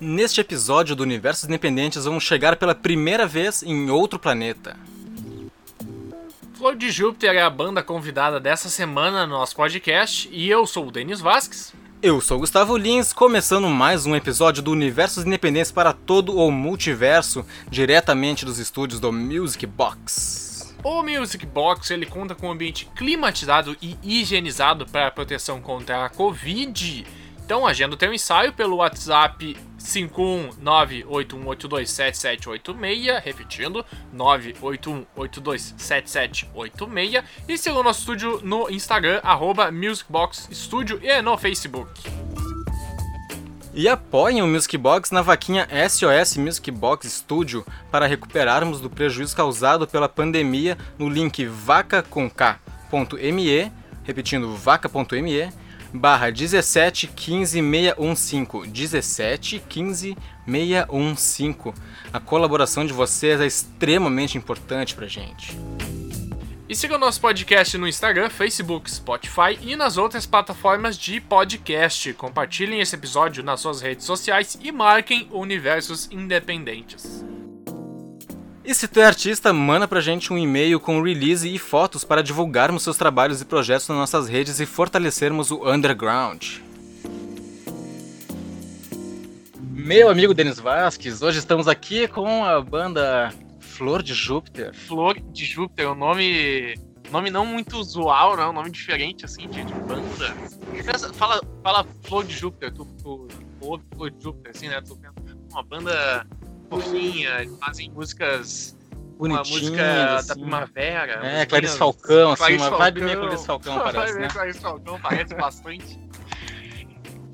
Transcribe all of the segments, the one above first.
Neste episódio do Universos Independentes, vamos chegar pela primeira vez em outro planeta. Flor de Júpiter é a banda convidada dessa semana no nosso podcast e eu sou o Denis Vasques. Eu sou o Gustavo Lins, começando mais um episódio do Universos Independentes para todo o multiverso, diretamente dos estúdios do Music Box. O Music Box ele conta com um ambiente climatizado e higienizado para proteção contra a Covid então agenda o teu ensaio pelo WhatsApp 51981827786, repetindo, 981827786 e siga o nosso estúdio no Instagram, arroba MusicBoxStudio e no Facebook. E apoiem o Music Box na vaquinha SOS Music Box Studio para recuperarmos do prejuízo causado pela pandemia no link vacaconk.me, repetindo vaca.me, barra 17 15 615 17 15 615. A colaboração de vocês é extremamente importante pra gente. E siga o nosso podcast no Instagram, Facebook, Spotify e nas outras plataformas de podcast. Compartilhem esse episódio nas suas redes sociais e marquem Universos Independentes. E se tu é artista, manda pra gente um e-mail com release e fotos para divulgarmos seus trabalhos e projetos nas nossas redes e fortalecermos o underground. Meu amigo Denis Vasques, hoje estamos aqui com a banda Flor de Júpiter. Flor de Júpiter, um nome, nome não muito usual, né? um nome diferente assim de, de banda. Fala, fala Flor de Júpiter, tu, tu ouve Flor de Júpiter, assim, né? Tu, uma banda fofinha, fazem músicas. Uma música assim. da primavera. É, Clarice Falcão, assim, Clarice uma vibe meio Clarice Falcão, parece. Né? Clarice Falcão parece bastante.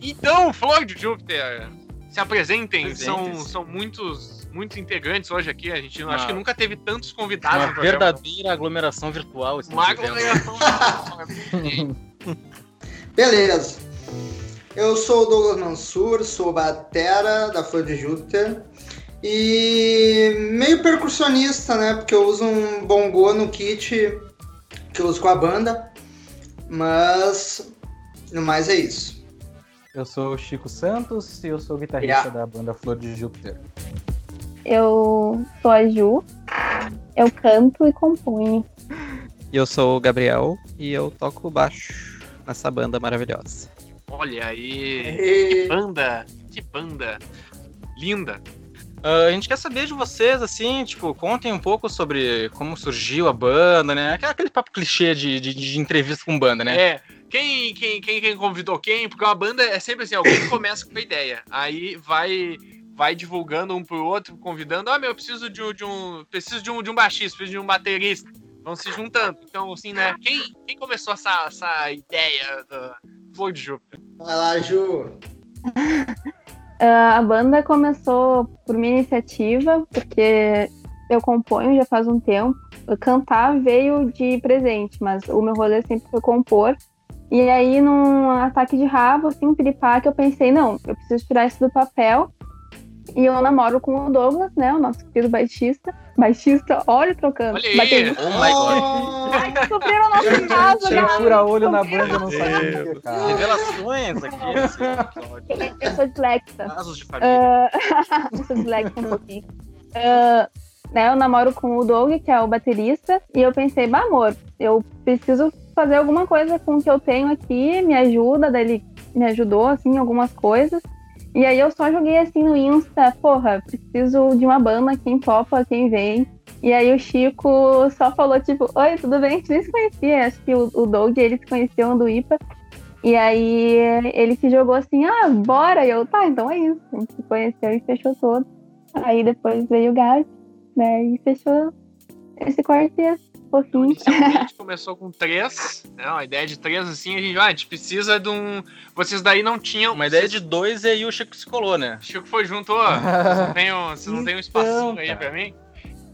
Então, Flor de Júpiter, se apresentem, são, são muitos, muitos integrantes hoje aqui. A gente uma, acho que nunca teve tantos convidados. Uma verdadeira aglomeração virtual. Uma aglomeração virtual. Beleza. Eu sou o Douglas Mansur, sou batera da Flor de Júpiter. E meio percussionista, né? Porque eu uso um bongo no kit que eu uso com a banda. Mas no mais é isso. Eu sou o Chico Santos e eu sou guitarrista yeah. da banda Flor de Júpiter. Eu sou a Ju, eu canto e componho. Eu sou o Gabriel e eu toco baixo nessa banda maravilhosa. Olha aí, que banda, que banda linda. Uh, a gente quer saber de vocês, assim, tipo, contem um pouco sobre como surgiu a banda, né? Aquele papo clichê de, de, de entrevista com banda, né? É. Quem, quem, quem, quem convidou quem? Porque uma banda é sempre assim, alguém começa com uma ideia, aí vai vai divulgando um pro outro, convidando, ah, meu, eu preciso de, de um. Preciso de um, de um baixista, preciso de um baterista. Vão se juntando. Então, assim, né? Quem, quem começou essa, essa ideia do Flor de Júpiter? Vai lá, Ju. Uh, a banda começou por minha iniciativa, porque eu componho já faz um tempo. Cantar veio de presente, mas o meu rolê sempre foi compor. E aí, num ataque de rabo, assim, piripaque, eu pensei, não, eu preciso tirar isso do papel e eu namoro com o Douglas, né? O nosso querido baixista. Baixista, olha trocando. Olha aí. Oh my god. Ai, descobriram a nossa casa, Quem fura olho na banda, eu não sabia, cara. Revelações aqui Eu sou dislexa. Casos de família. Uh... eu sou dislexa um pouquinho. Uh, né, eu namoro com o Doug, que é o baterista, e eu pensei, bah, amor, eu preciso fazer alguma coisa com o que eu tenho aqui, me ajuda, daí ele me ajudou, assim, algumas coisas. E aí eu só joguei assim no Insta, porra, preciso de uma banda, quem topa, quem vem. E aí o Chico só falou, tipo, oi, tudo bem? A gente nem se conhecia. Acho que o, o Doug, ele se conheceu do IPA. E aí ele se jogou assim, ah, bora! E eu, tá, então é isso. A gente se conheceu e fechou todo. Aí depois veio o Gabi, né? E fechou esse quarteto pouquinho. Inicialmente a gente começou com três, né? Uma ideia de três, assim, a gente, ah, a gente precisa de um. Vocês daí não tinham. Uma ideia de dois e aí o Chico se colou, né? O Chico foi junto, ó. Vocês não tem um, vocês não tem um espacinho então, aí pra mim?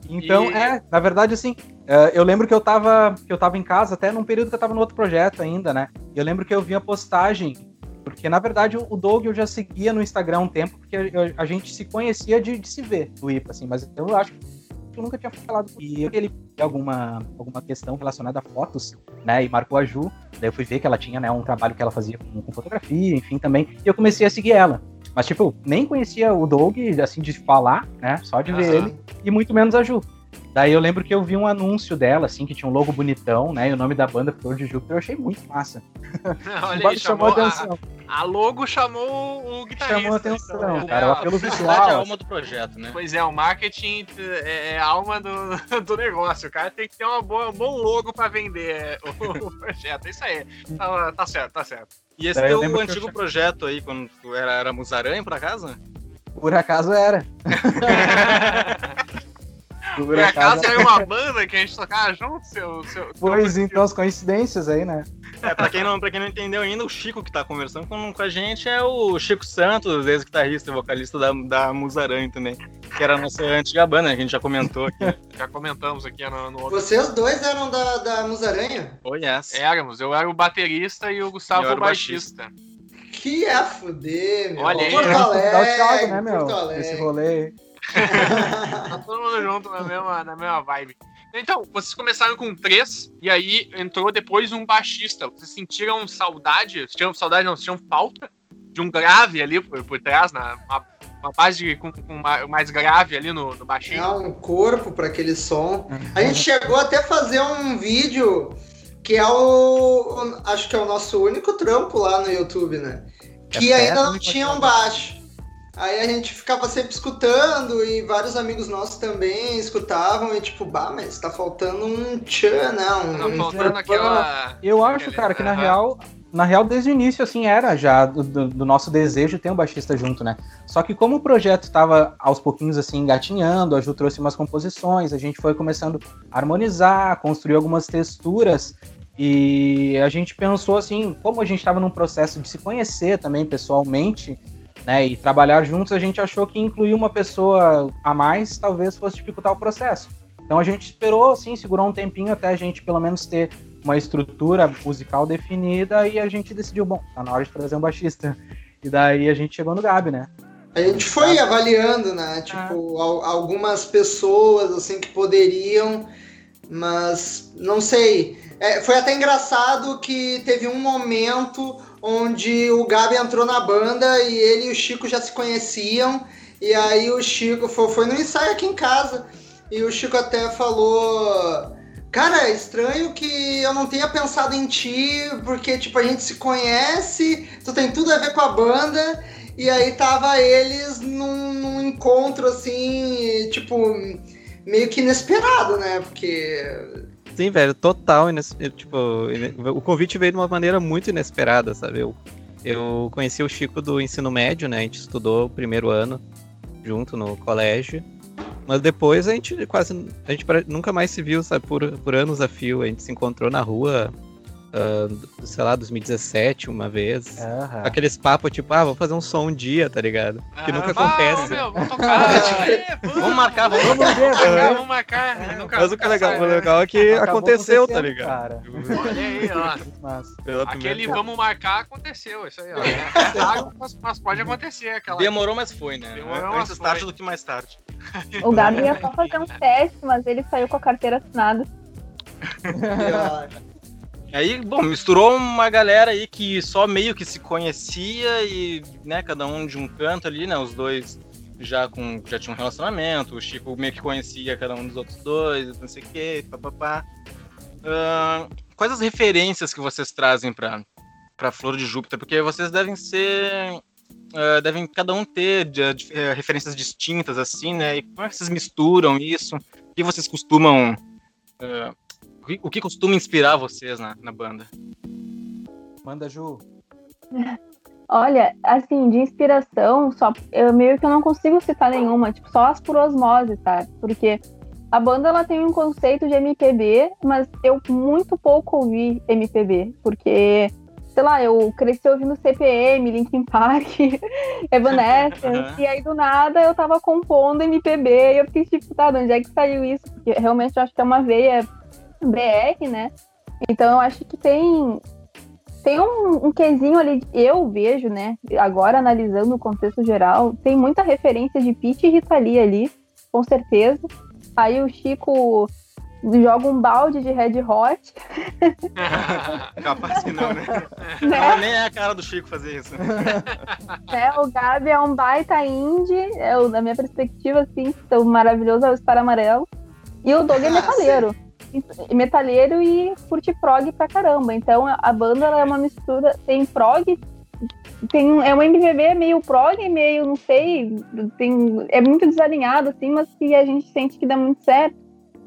Então, e... é, na verdade, assim, é, eu lembro que eu tava, que eu tava em casa até num período que eu tava no outro projeto ainda, né? E eu lembro que eu vi a postagem, porque na verdade o Doug eu já seguia no Instagram há um tempo, porque a, gente se conhecia de, de, se ver do IPA, assim, mas eu acho que eu nunca tinha falado com ele. Alguma, alguma questão relacionada a fotos, né? E marcou a Ju. Daí eu fui ver que ela tinha né, um trabalho que ela fazia com, com fotografia, enfim, também. E eu comecei a seguir ela. Mas, tipo, nem conhecia o Doug, assim, de falar, né? Só de ver Aham. ele. E muito menos a Ju. Daí eu lembro que eu vi um anúncio dela, assim, que tinha um logo bonitão, né? E o nome da banda Flor de Júpiter eu achei muito massa. Olha aí, chamou chamou, atenção. a, a logo chamou o guitarrista. Chamou atenção, então, cara. é, O apelo Na verdade, é visual. a alma do projeto, né? Pois é, o marketing é, é a alma do, do negócio. O cara tem que ter uma boa, um bom logo pra vender o, o projeto. É isso aí. Tá, tá certo, tá certo. E esse É, eu teu antigo projeto aí, quando tu era, era Musaranha, por acaso? Por acaso era. Por acaso era uma banda que a gente tocava junto, seu. seu Pois seu- então, as coincidências aí, né? É, pra quem, não, pra quem não entendeu ainda, o Chico que tá conversando com, com a gente é o Chico Santos, ex-guitarrista e vocalista da, da Musaranha também. Que era a nossa antiga banda, né, que a gente já comentou aqui. Já comentamos aqui no, no outro. Vocês dois eram da, da Musaranha? Oh, yes. Éramos, eu era o baterista e o Gustavo o o baixista. Que é fuder, meu. Olha aí. Porto Vamos convidar o Alegre, Thiago, né, meu? Porto Alegre. Esse rolê. Tá todo mundo junto na mesma, na mesma vibe. Então, vocês começaram com três, e aí entrou depois um baixista. Vocês sentiram saudade? Vocês tinham saudade, não, vocês tinham falta de um grave ali por, por trás, na, uma, uma base de- com, com ma- mais grave ali no, no baixinho? É um corpo para aquele som. A gente chegou até a fazer um vídeo que é o. Acho que é o nosso único trampo lá no YouTube, né? Que É ainda não tinha um baixo. Aí a gente ficava sempre escutando e vários amigos nossos também escutavam e tipo, bah, mas tá faltando um tchan, né? Um, Tá um- faltando aquela. Eu acho, cara, que na real, na real, desde o início, assim, era já do, do- do nosso desejo ter um baixista junto, né? Só que como o projeto tava aos pouquinhos, assim, engatinhando, a Ju trouxe umas composições, a gente foi começando a harmonizar, construir algumas texturas, e a gente pensou, assim, como a gente tava num processo de se conhecer também pessoalmente, né, e trabalhar juntos, a gente achou que incluir uma pessoa a mais talvez fosse dificultar o processo. Então a gente esperou, assim, segurou um tempinho até a gente pelo menos ter uma estrutura musical definida e a gente decidiu, bom, tá na hora de trazer um baixista. E daí a gente chegou no Gabi, né? A gente foi avaliando, né? Tipo, al- algumas pessoas assim que poderiam, mas não sei. É, foi até engraçado que teve um momento onde o Gabi entrou na banda e ele e o Chico já se conheciam. E aí o Chico foi, foi no ensaio aqui em casa. E o Chico até falou. Cara, é estranho que eu não tenha pensado em ti, porque, tipo, a gente se conhece, tu tem tudo a ver com a banda, e aí tava eles num, num encontro, assim, tipo, meio que inesperado, né? Porque. Sim, velho, total. ines- Tipo, o convite veio de uma maneira muito inesperada, sabe? Eu, eu conheci o Chico do ensino médio, né? A gente estudou o primeiro ano junto no colégio. Mas depois a gente quase. A gente nunca mais se viu, sabe? Por, por anos a fio. A gente se encontrou na rua, ah, sei lá, 2017, uma vez. Aham. Aqueles papos, tipo, ah, vou fazer um som um dia, tá ligado? Que nunca Ah, acontece. meu, vamos tocar. é, Vamos marcar, vamos ver, Vamos marcar, vamos marcar. Mas o que é legal, sai, o né? legal é que aconteceu, tá ligado? Cara. Olha aí, ó. Aquele vamos marcar aconteceu, isso aí, ó. É raro, mas, mas pode acontecer. Aquela... Demorou, mas foi, né? Demorou, mas Antes foi. tarde do que mais tarde. O Gabi ia só fazer um teste, mas ele saiu com a carteira assinada. Aí, bom, misturou uma galera aí que só meio que se conhecia e, né, cada um de um canto ali, né, os dois já com já tinham um relacionamento, o Chico meio que conhecia cada um dos outros dois, não sei o que, papapá. Ahn, quais as referências que vocês trazem pra, pra Flor de Júpiter? Porque vocês devem ser... ah, devem cada um ter de- de- eh, referências distintas, assim, né? E como é que vocês misturam isso? O que vocês costumam... ah, o que- costuma inspirar vocês na, na banda? Manda, Ju. Olha, assim, de inspiração, só eu meio que eu não consigo citar nenhuma, tipo, só as por osmose, tá? Porque a banda ela tem um conceito de MPB, mas eu muito pouco ouvi MPB, porque sei lá, eu cresci ouvindo CPM, Linkin Park, Evanescence, e aí do nada eu tava compondo MPB, e eu fiquei tipo, tá, de onde é que saiu isso? Porque realmente eu acho que é uma veia BR, né? Então eu acho que tem tem um, um quesinho ali, eu vejo, né? Agora analisando o contexto geral, tem muita referência de Pete e Rita Lee ali, com certeza. Aí o Chico joga um balde de Red Hot. Capaz que não, né? Né? Nem é a cara do Chico fazer isso. né? O Gabi é um baita indie, é o, na minha perspectiva, assim, o maravilhoso é o Star Amarelo. E o Doug é Ah, metaleiro. E- Metaleiro e curte prog pra caramba. Então a- banda é uma mistura, tem prog, tem, é um MPB meio prog, meio, não sei, tem, é muito desalinhado, assim, mas que a gente sente que dá muito certo.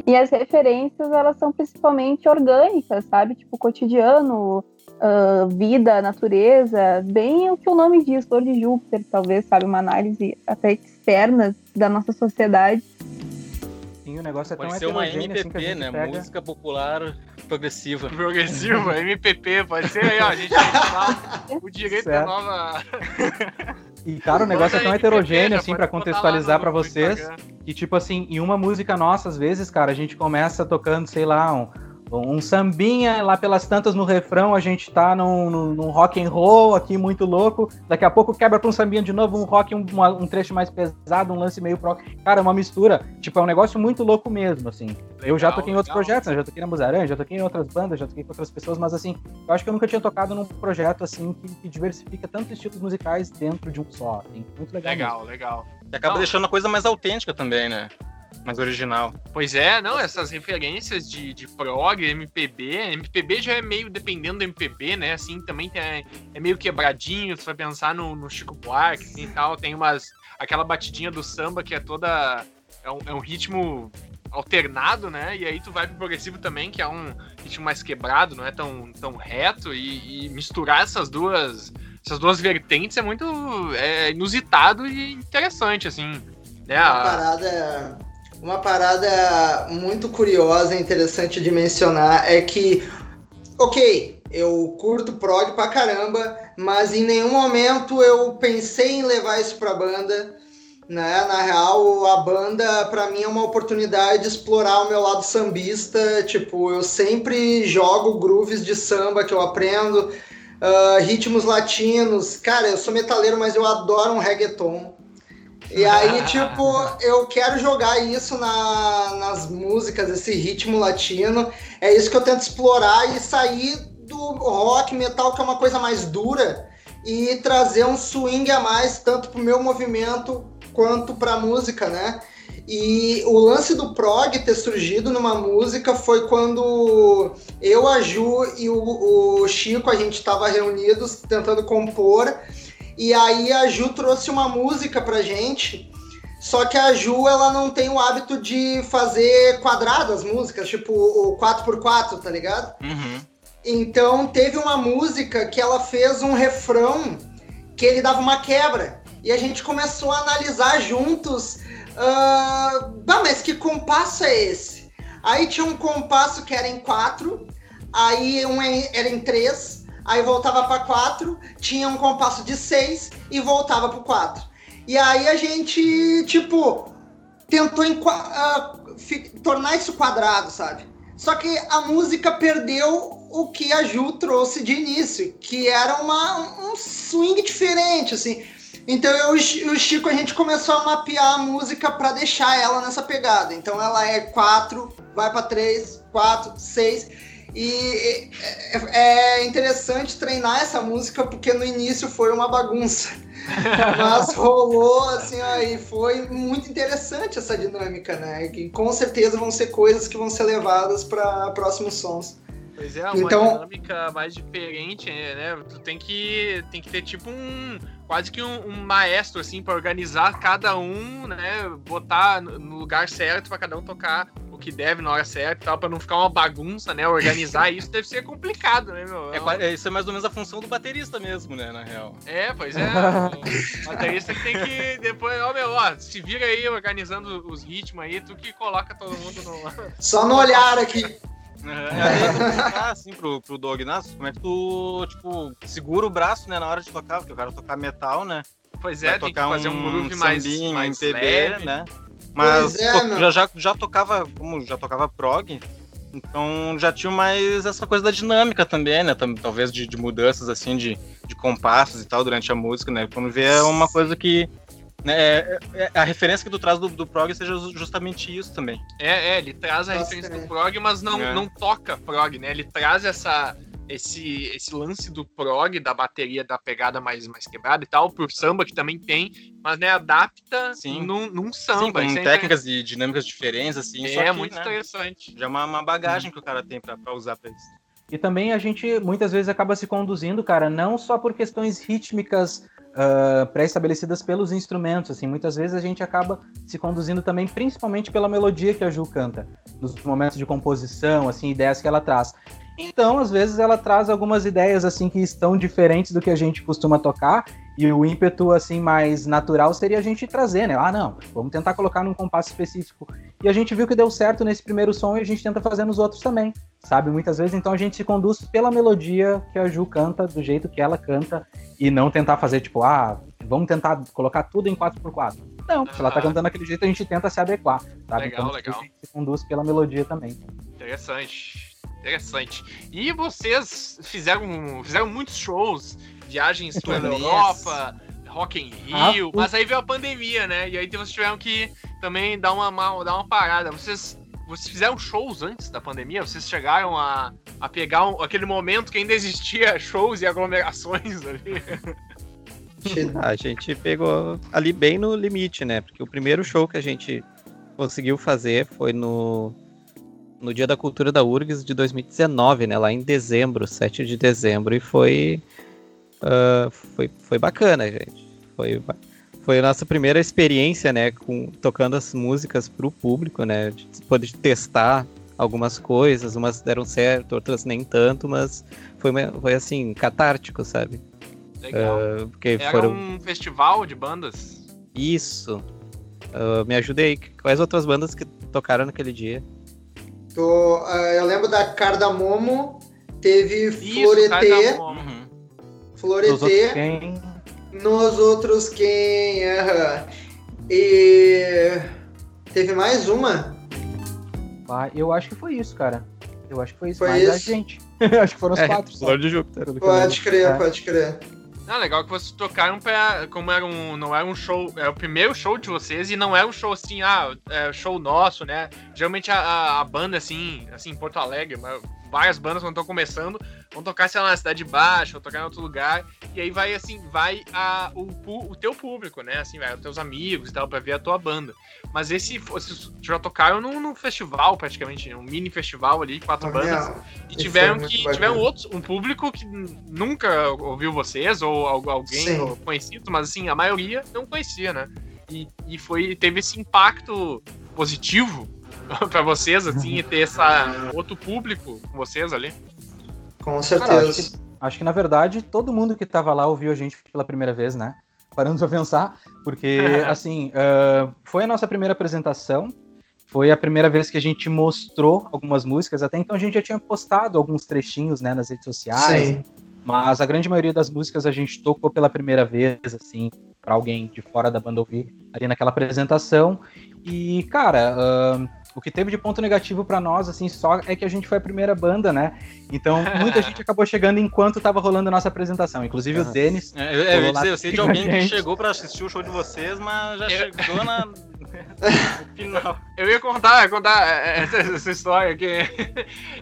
E as referências, elas são principalmente orgânicas, sabe? Tipo, cotidiano, ah, vida, natureza, bem o que o nome diz, flor de Júpiter, talvez, sabe? Uma análise até externa da nossa sociedade. Sim, o negócio é tão Pode ser uma heterogêneo assim que a MPP, gente né? pega. Música popular progressiva. Progressiva, MPP, pode ser aí, ó. A gente o direito da Certo. nova. E, cara, o negócio é tão MPP, heterogêneo, já assim, lá contextualizar no vocês. Instagram. E, tipo assim, em uma música nossa, às vezes, cara, a gente começa tocando, sei lá, um, um sambinha, lá pelas tantas no refrão, a gente tá num, num, num rock and roll aqui muito louco. Daqui a pouco quebra pra um sambinha de novo, um rock, um, uma- um trecho mais pesado, um lance meio pro. Cara, é uma mistura. Tipo, é um negócio muito louco mesmo, assim. eu já Legal, toquei em outros legal. projetos, né? Já toquei na Musaran, já toquei em outras bandas, já toquei com outras pessoas, mas assim, eu acho que eu nunca tinha tocado num projeto assim que, que diversifica tantos estilos musicais dentro de um só. Assim. Muito legal. mesmo. Legal, legal. E acaba Não. deixando a coisa mais autêntica também, né? Mais original. Pois é, não, essas referências de, de prog, MPB, MPB já é meio, dependendo do MPB, né, assim, também tem, é meio quebradinho, você vai pensar no, no Chico Buarque, assim, e tal, tem umas, aquela batidinha do samba que é toda, é um, é um ritmo alternado, né, e aí tu vai pro progressivo também, que é um ritmo mais quebrado, não é tão, tão reto, e, e misturar essas duas, essas duas vertentes é muito é, inusitado e interessante, assim, né, a- parada, uma parada muito curiosa e interessante de mencionar é que, ok, eu curto prog pra caramba, mas em nenhum momento eu pensei em levar isso pra banda. Né? Na real, a banda pra mim é uma oportunidade de explorar o meu lado sambista. Tipo, eu sempre jogo grooves de samba que eu aprendo, ah, ritmos latinos. Cara, eu sou metaleiro, mas eu adoro um reggaeton. E aí, tipo, eu quero jogar isso na- nas músicas, esse ritmo latino. É isso que eu tento explorar e sair do rock, metal, que é uma coisa mais dura, e trazer um swing a mais, tanto pro meu movimento quanto pra música, né? E o lance do prog ter surgido numa música foi quando eu, a Ju e o, o Chico, a gente estava reunidos tentando compor. E aí a Ju trouxe uma música pra gente. Só que a Ju, ela não tem o hábito de fazer quadrado as músicas, tipo o 4x4, tá ligado? Uhum. Então teve uma música que ela fez um refrão que ele dava uma quebra. E a gente começou a analisar juntos. ah, bah, mas que compasso é esse? Aí tinha um compasso que era em 4, aí um era em 3, aí voltava para 4, tinha um compasso de 6 e voltava pro 4. E aí a gente, tipo, tentou fi- tornar isso quadrado, sabe? Só que a música perdeu o que a Ju trouxe de início, que era uma, um swing diferente, assim. Então eu e o Chico a gente começou a mapear a música para deixar ela nessa pegada. Então ela é 4, vai para 3, 4, 6. E é, é interessante treinar essa música porque no início foi uma bagunça. Mas rolou assim, e foi muito interessante essa dinâmica, né? Que com certeza vão ser coisas que vão ser levadas para próximos sons. Pois é, uma Então- dinâmica mais diferente, né? Tu tem que, tem que ter tipo um. Quase que um, um maestro, assim, pra organizar cada um, né? Botar no lugar certo pra cada um tocar que deve na hora certa e tal, pra não ficar uma bagunça, né? Organizar isso deve ser complicado, né, meu? É, é, isso é mais ou menos a função do baterista mesmo, né, na real. É, pois é. O baterista que tem que depois, ó, meu, ó, se vira aí organizando os ritmos aí, tu que coloca todo mundo no. Só no olhar aqui. É, aí eu perguntar assim pro, pro Doug, nossa, como é que tu, tipo, segura o braço, né, na hora de tocar, porque o cara tocar metal, né? Pois vai é, tem que tocar fazer um groove mais, mais MPB, leve. né? Mas é, meu. já, já, já tocava, como já tocava prog, então já tinha mais essa coisa da dinâmica também, né? Talvez de, de mudanças assim de, de compassos e tal durante a música, né? Quando vê é uma coisa que Né, é, é, a referência que tu traz do, do prog seja justamente isso também. É, é, ele traz a referência do prog, mas não, é. não toca prog, né? Ele traz essa, esse, esse lance do prog, da bateria, da pegada mais, mais quebrada e tal, pro samba que também tem, mas né, adapta Sim. Num, num samba. Sim, com técnicas e dinâmicas diferentes, assim. É, que, muito né, interessante. Já é uma, uma bagagem que o cara tem pra, pra usar pra isso. E também a gente muitas vezes acaba se conduzindo, cara, não só por questões rítmicas uh, pré-estabelecidas pelos instrumentos, assim, muitas vezes a gente acaba se conduzindo também, principalmente pela melodia que a Ju canta, nos momentos de composição, assim, ideias que ela traz. Então, às vezes, ela traz algumas ideias assim que estão diferentes do que a gente costuma tocar, e o ímpeto assim mais natural seria a gente trazer, né? Ah, não, vamos tentar colocar num compasso específico. E a gente viu que deu certo nesse primeiro som e a gente tenta fazer nos outros também, sabe? Muitas vezes, então a gente se conduz pela melodia que a Ju canta, do jeito que ela canta, e não tentar fazer tipo, ah, vamos tentar colocar tudo em 4x4. Não, se ela tá cantando daquele jeito, a gente tenta se adequar, sabe? Legal, então, legal. A gente se conduz pela melodia também. Interessante. Interessante. E vocês fizeram, fizeram muitos shows, viagens pela Europa, Rock in Rio, ah, mas aí veio a pandemia, né? E aí vocês tiveram que também dar uma, uma, dar uma parada. Vocês, vocês fizeram shows antes da pandemia? Vocês chegaram a, a pegar um, aquele momento que ainda existia shows e aglomerações ali? a gente pegou ali bem no limite, né? Porque o primeiro show que a gente conseguiu fazer foi no no Dia da Cultura da URGS de 2019, né? Lá em dezembro, 7 de dezembro. E foi. Uh, foi, foi bacana, gente. Foi, foi a nossa primeira experiência, né? Com, tocando as músicas para o público, né? De poder testar algumas coisas, umas deram certo, outras nem tanto, mas foi, foi assim, catártico, sabe? Legal. Uh, porque Era foram... um festival de bandas? Isso. Uh, me ajudei. Quais outras bandas que tocaram naquele dia? Tô, uh, eu lembro da Cardamomo, teve Floretê. Uhum. Floretê. Nos outros quem? Uh, e teve mais uma? Ah, eu acho que foi isso, cara. Eu acho que foi isso. Foi mais isso? a gente. acho que foram os é, quatro. Só. de Júpiter. Pode crer, é. pode crer. Não, legal que vocês tocaram pra. Como era um. Não era um show. É o primeiro show de vocês e não era um show assim, ah, é show nosso, né? Geralmente a, a, a banda, assim, assim, Porto Alegre, várias bandas quando estão começando, vão tocar, sei lá, na Cidade Baixa, ou tocar em outro lugar, e aí vai, assim, vai a, o, o teu público, né? Assim, vai os teus amigos e tal, pra ver a tua banda. Mas esse, vocês já tocaram num, num festival, praticamente, um mini festival ali, quatro bandas, e tiveram é que, tiveram outros, um público que nunca ouviu vocês, ou alguém ou conhecido, mas assim, a maioria não conhecia, né? E, e foi, teve esse impacto positivo para vocês, assim, e ter essa outro público com vocês ali? Com certeza. Cara, acho, que, acho, que, na verdade todo mundo que tava lá ouviu a gente pela primeira vez, né? Parando pra pensar, porque assim, uh, foi a nossa primeira apresentação, foi a primeira vez que a gente mostrou algumas músicas, até então a gente já tinha postado alguns trechinhos, né, nas redes sociais, Sim. mas a grande maioria das músicas a gente tocou pela primeira vez, assim, para alguém de fora da banda ouvir ali naquela apresentação. E, cara, uh, o que teve de ponto negativo para nós, assim, só é que a gente foi a primeira banda, né? Então, muita gente acabou chegando enquanto tava rolando a nossa apresentação. Inclusive o Denis. É, eu, eu, eu, eu sei de alguém que chegou para assistir o show de vocês, mas já chegou na. final. Eu ia contar, contar é, essa, essa história que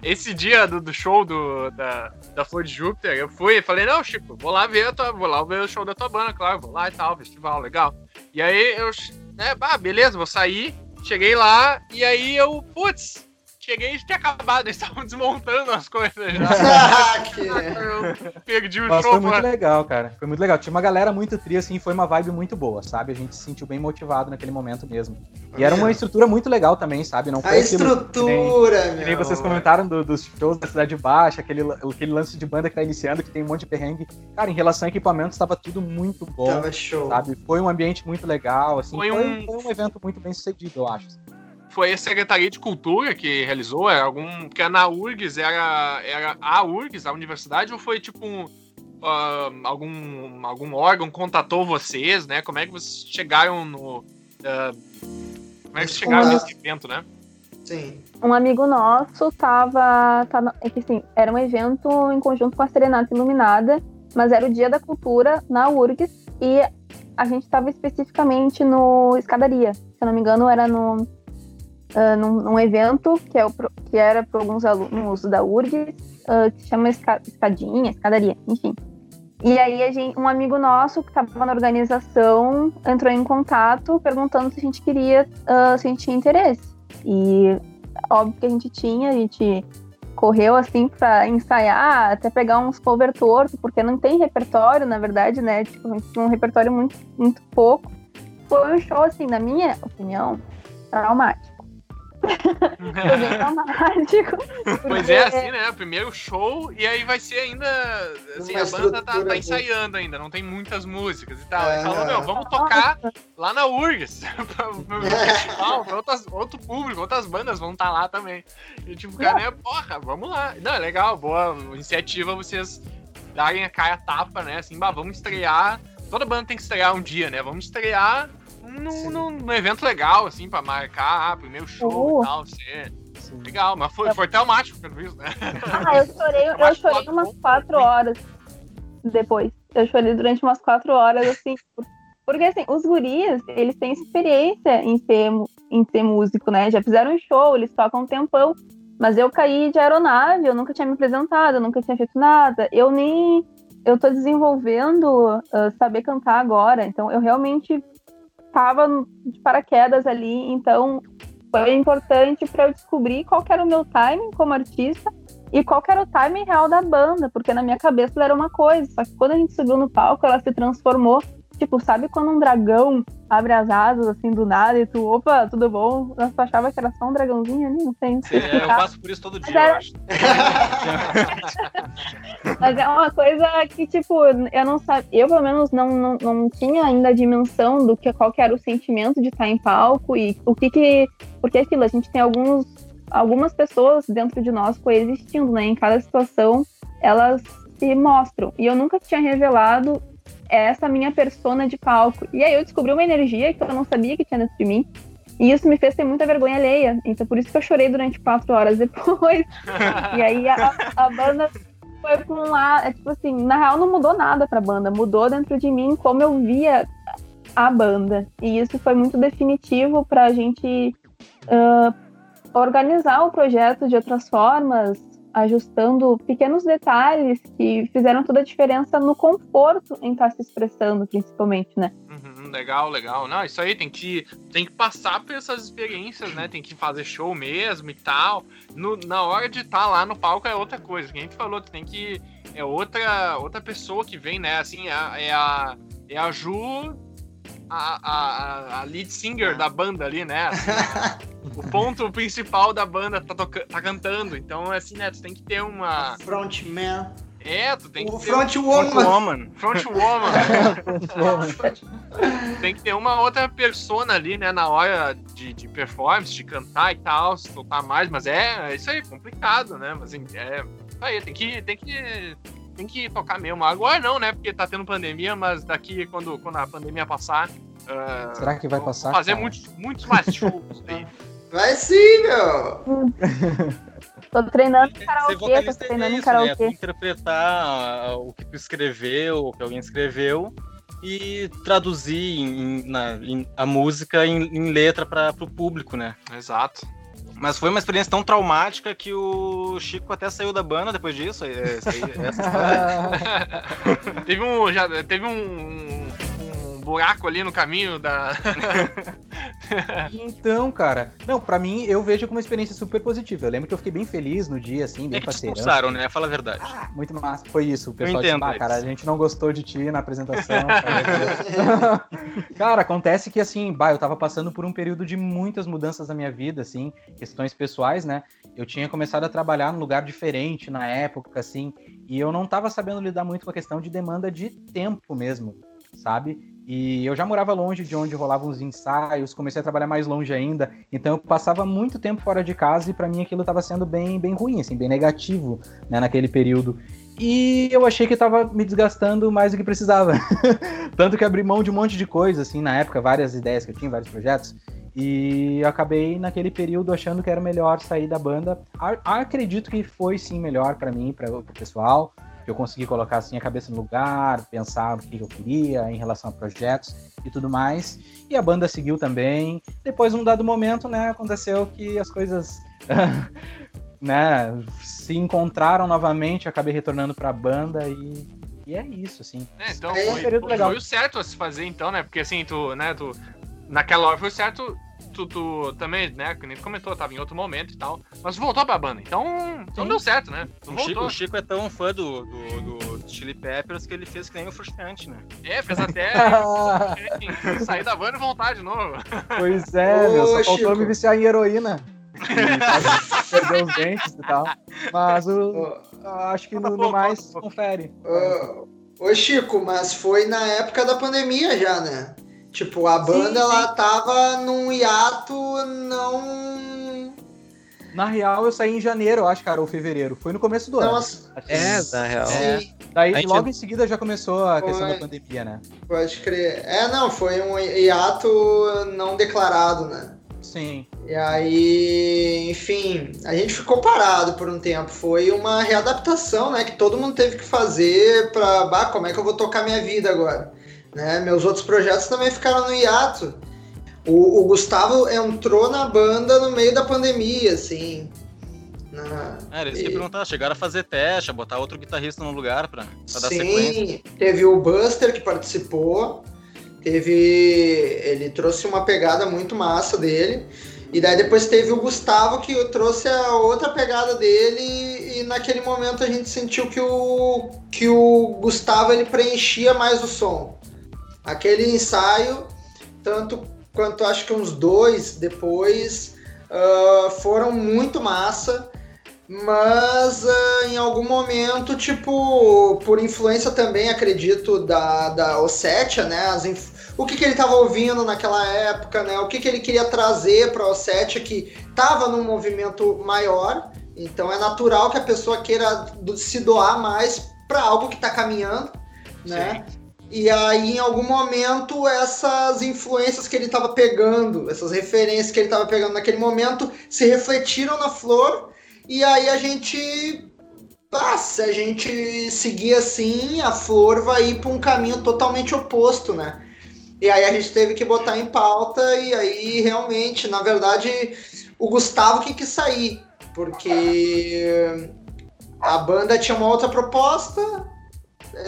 esse dia do, do show do, da, da Flor de Júpiter, eu fui e falei, não, Chico, vou lá ver a tua, vou lá ver o show da tua banda, claro, vou lá e tal, festival, legal. E aí eu, né, bah, beleza, vou sair. Cheguei lá e aí eu, putz, cheguei e tinha acabado, eles estavam desmontando as coisas já. eu perdi o Nossa, show. Foi muito legal, cara. Foi muito legal. Tinha uma galera muito tri, assim, foi uma vibe muito boa, sabe? A gente se sentiu bem motivado naquele momento mesmo. E era uma estrutura muito legal também, sabe? Não foi a estrutura, que nem, que nem vocês comentaram do, dos shows da Cidade Baixa, aquele, aquele lance de banda que tá iniciando, que tem um monte de perrengue. Cara, em relação a equipamentos, estava tudo muito bom. Tava show. Sabe? Foi um ambiente muito legal, assim. Foi, foi um... foi um evento muito bem sucedido, eu acho foi a Secretaria de Cultura que realizou? Era algum. Porque na URGS era, era a URGS, a universidade, ou foi tipo um, uh, algum, algum órgão contatou vocês, né? Como é que vocês chegaram no. Uh, como é que vocês chegaram Uma... nesse evento, né? Sim. Um amigo nosso tava. tava é que, assim, era um evento em conjunto com a Serenata Iluminada, mas era o Dia da Cultura na URGS e a gente estava especificamente no Escadaria. Se eu não me engano, era no, uh, num, num, evento que, é o, que era para alguns alunos da URGS, uh, que se chama Escadinha, Escadaria, enfim. E aí gente, um amigo nosso que estava na organização entrou em contato perguntando se a gente queria, uh, se a gente tinha interesse. E óbvio que a gente tinha, a gente correu assim para ensaiar, até pegar uns cover torto, porque não tem repertório, na verdade, né? Tipo, a gente tinha um repertório muito, muito pouco. Foi um show, assim, na minha opinião, traumático. Foi bem traumático. Pois é, assim, né? Primeiro show, e aí vai ser ainda. Assim, a banda tá, tá, ensaiando ainda, não tem muitas músicas e tal. É. falou, meu, vamos tocar lá na URGS, festival, pra outras, outro público, outras bandas vão estar tá lá também. E tipo, cara, né, porra, vamos lá. Não, é legal, boa iniciativa vocês darem a cara a tapa, né? Assim, bah, vamos estrear. Toda banda tem que estrear um dia, né? Vamos estrear num, num, num, evento legal, assim, pra marcar, ah, primeiro show uh. e tal, ser. Legal, mas foi, foi traumático pelo visto, né? Ah, eu chorei, eu chorei umas quatro horas depois. Eu chorei durante umas quatro horas, assim, porque assim, os guris, eles têm experiência em ser, em ser músico, né? Já fizeram um show, eles tocam um tempão. Mas eu caí de aeronave, eu nunca tinha me apresentado, eu nunca tinha feito nada. Eu nem. Eu tô desenvolvendo uh, saber cantar agora. Então eu realmente estava de paraquedas ali, então foi importante para eu descobrir qual era o meu timing como artista e qual era o timing real da banda, porque na minha cabeça era uma coisa, só que quando a gente subiu no palco, ela se transformou Tipo, sabe quando um dragão abre as asas assim do nada e tu, opa, tudo bom? Eu achava que era só um dragãozinho ali, não sei. é, eu passo por isso todo dia, era... eu acho. Mas é uma coisa que, tipo, eu não sabia, eu pelo menos não, não, não tinha ainda a dimensão do que qual que era o sentimento de estar em palco e o que que. Porque aquilo, a gente tem alguns, algumas pessoas dentro de nós coexistindo, né? Em cada situação elas se mostram. E eu nunca tinha revelado essa minha persona de palco. E aí eu descobri uma energia que eu não sabia que tinha dentro de mim. E isso me fez ter muita vergonha alheia. Então por isso que eu chorei durante quatro horas depois. e aí a, a banda foi com lá, é, tipo assim, na real não mudou nada pra banda, mudou dentro de mim como eu via a banda. E isso foi muito definitivo pra gente uh, organizar o projeto de outras formas, ajustando pequenos detalhes que fizeram toda a diferença no conforto em estar se expressando, principalmente, né? Uhum, legal, legal. Não, isso aí tem que, tem que passar por essas experiências, né? Tem que fazer show mesmo e tal. No, na hora de estar tá lá no palco é outra coisa. Quem a gente falou, tem que. É outra, outra pessoa que vem, né? Assim, é, é a, é a Ju a, a, a, lead singer da banda ali, né? Assim, o ponto principal da banda tá, tá cantando. Então, assim, né? Tu tem que ter uma. Frontman. É, tu tem que o ter. Front woman. Front woman. tem que ter uma outra persona ali, né? Na hora de, de performance, de cantar e tal, se tocar mais. Mas é, é isso aí, é complicado, né? Mas assim, é. Isso aí, tem que. Tem que tem que tocar mesmo. Agora não, né? Porque tá tendo pandemia, mas daqui, quando, quando a pandemia passar. Uh, Será que vai passar? fazer muitos, muitos mais shows aí. Vai sim, meu! Tô treinando em karaokê, tô treinando em karaokê. Né? interpretar o que tu escreveu, o que alguém escreveu, e traduzir em, na, em, a música em, em letra para o público, né? Exato. Mas foi uma experiência tão traumática que o Chico até saiu da banda depois disso. Essa, essa teve um. Já, teve um, buraco ali no caminho da. então, cara. Não, pra mim, eu vejo como uma experiência super positiva. Eu lembro que eu fiquei bem feliz no dia, assim, bem parceiro. expulsaram, né? Fala a verdade. Ah, muito massa. Foi isso. O pessoal disse, ah, cara, a gente não gostou de ti na apresentação. cara, acontece que, assim, bah, eu tava passando por um período de muitas mudanças na minha vida, assim, questões pessoais, né? Eu tinha começado a trabalhar num lugar diferente na época, assim, e eu não tava sabendo lidar muito com a questão de demanda de tempo mesmo, sabe? E eu já morava longe de onde rolavam os ensaios, comecei a trabalhar mais longe ainda, então eu passava muito tempo fora de casa e para mim aquilo estava sendo bem, bem ruim, assim, bem negativo, né, naquele período. E eu achei que estava me desgastando mais do que precisava. Tanto que abri mão de um monte de coisa, assim, na época, várias ideias que eu tinha, vários projetos. E acabei naquele período achando que era melhor sair da banda. acredito que foi sim melhor para mim, para o pessoal. Eu consegui colocar assim a cabeça no lugar, pensar o que eu queria em relação a projetos e tudo mais. E a banda seguiu também. Depois, num dado momento, né, aconteceu que as coisas né, se encontraram novamente, acabei retornando para a banda e, e é isso, assim. É, então foi, foi, foi, o certo a se fazer então, né? Porque assim, tu, né, tu naquela hora foi o certo tu, tu, também, né, que nem tu comentou, tava em outro momento e tal, mas voltou pra banda, então, então deu certo, né? O Chico, o Chico, é tão fã do, do, do, Chili Peppers que ele fez que nem o frustrante, né? É, fez até sair da banda e voltar de novo. Pois é, Ô, meu, só Chico. faltou me viciar em heroína. perder os dentes e tal. Mas o, acho que no, no mais, confere. Ô, ô, Chico, mas foi na época da pandemia já, né? Tipo, a banda sim, ela tava num hiato não. Na real, eu saí em janeiro, eu acho, cara, ou fevereiro. Foi no começo do Nossa. ano. É, na real. É. Daí, gente... logo em seguida, já começou a foi... questão da pandemia, né? Pode crer. É, não, foi um hiato não declarado, né? Sim. E aí, enfim, a gente ficou parado por um tempo. Foi uma readaptação, né? Que todo mundo teve que fazer pra. Bah, como é que eu vou tocar minha vida agora? Né? Meus outros projetos também ficaram no hiato. O, o, Gustavo entrou na banda no meio da pandemia, assim. Na... É, eles e... que perguntar, chegaram a fazer teste, a botar outro guitarrista no lugar pra, pra dar Sim, sequência. Teve o Buster que participou. Teve. Ele trouxe uma pegada muito massa dele. E daí depois teve o Gustavo que trouxe a outra pegada dele e naquele momento a gente sentiu que o que o Gustavo ele preenchia mais o som. Aquele ensaio, tanto quanto acho que uns dois depois, uh, foram muito massa, mas uh, em algum momento, tipo, por influência também, acredito, da, da Ossetia, né? O que, que ele estava ouvindo naquela época, né? O que, que ele queria trazer para a Ossetia, que estava num movimento maior, então é natural que a pessoa queira se doar mais para algo que está caminhando, né? Sim. E aí, em algum momento, essas influências que ele estava pegando, essas referências que ele estava pegando naquele momento, se refletiram na flor. E aí a gente. Ah, se a gente seguir assim, a flor vai ir para um caminho totalmente oposto, né? E aí a gente teve que botar em pauta, e aí realmente, na verdade, o Gustavo que quis sair, porque a banda tinha uma outra proposta,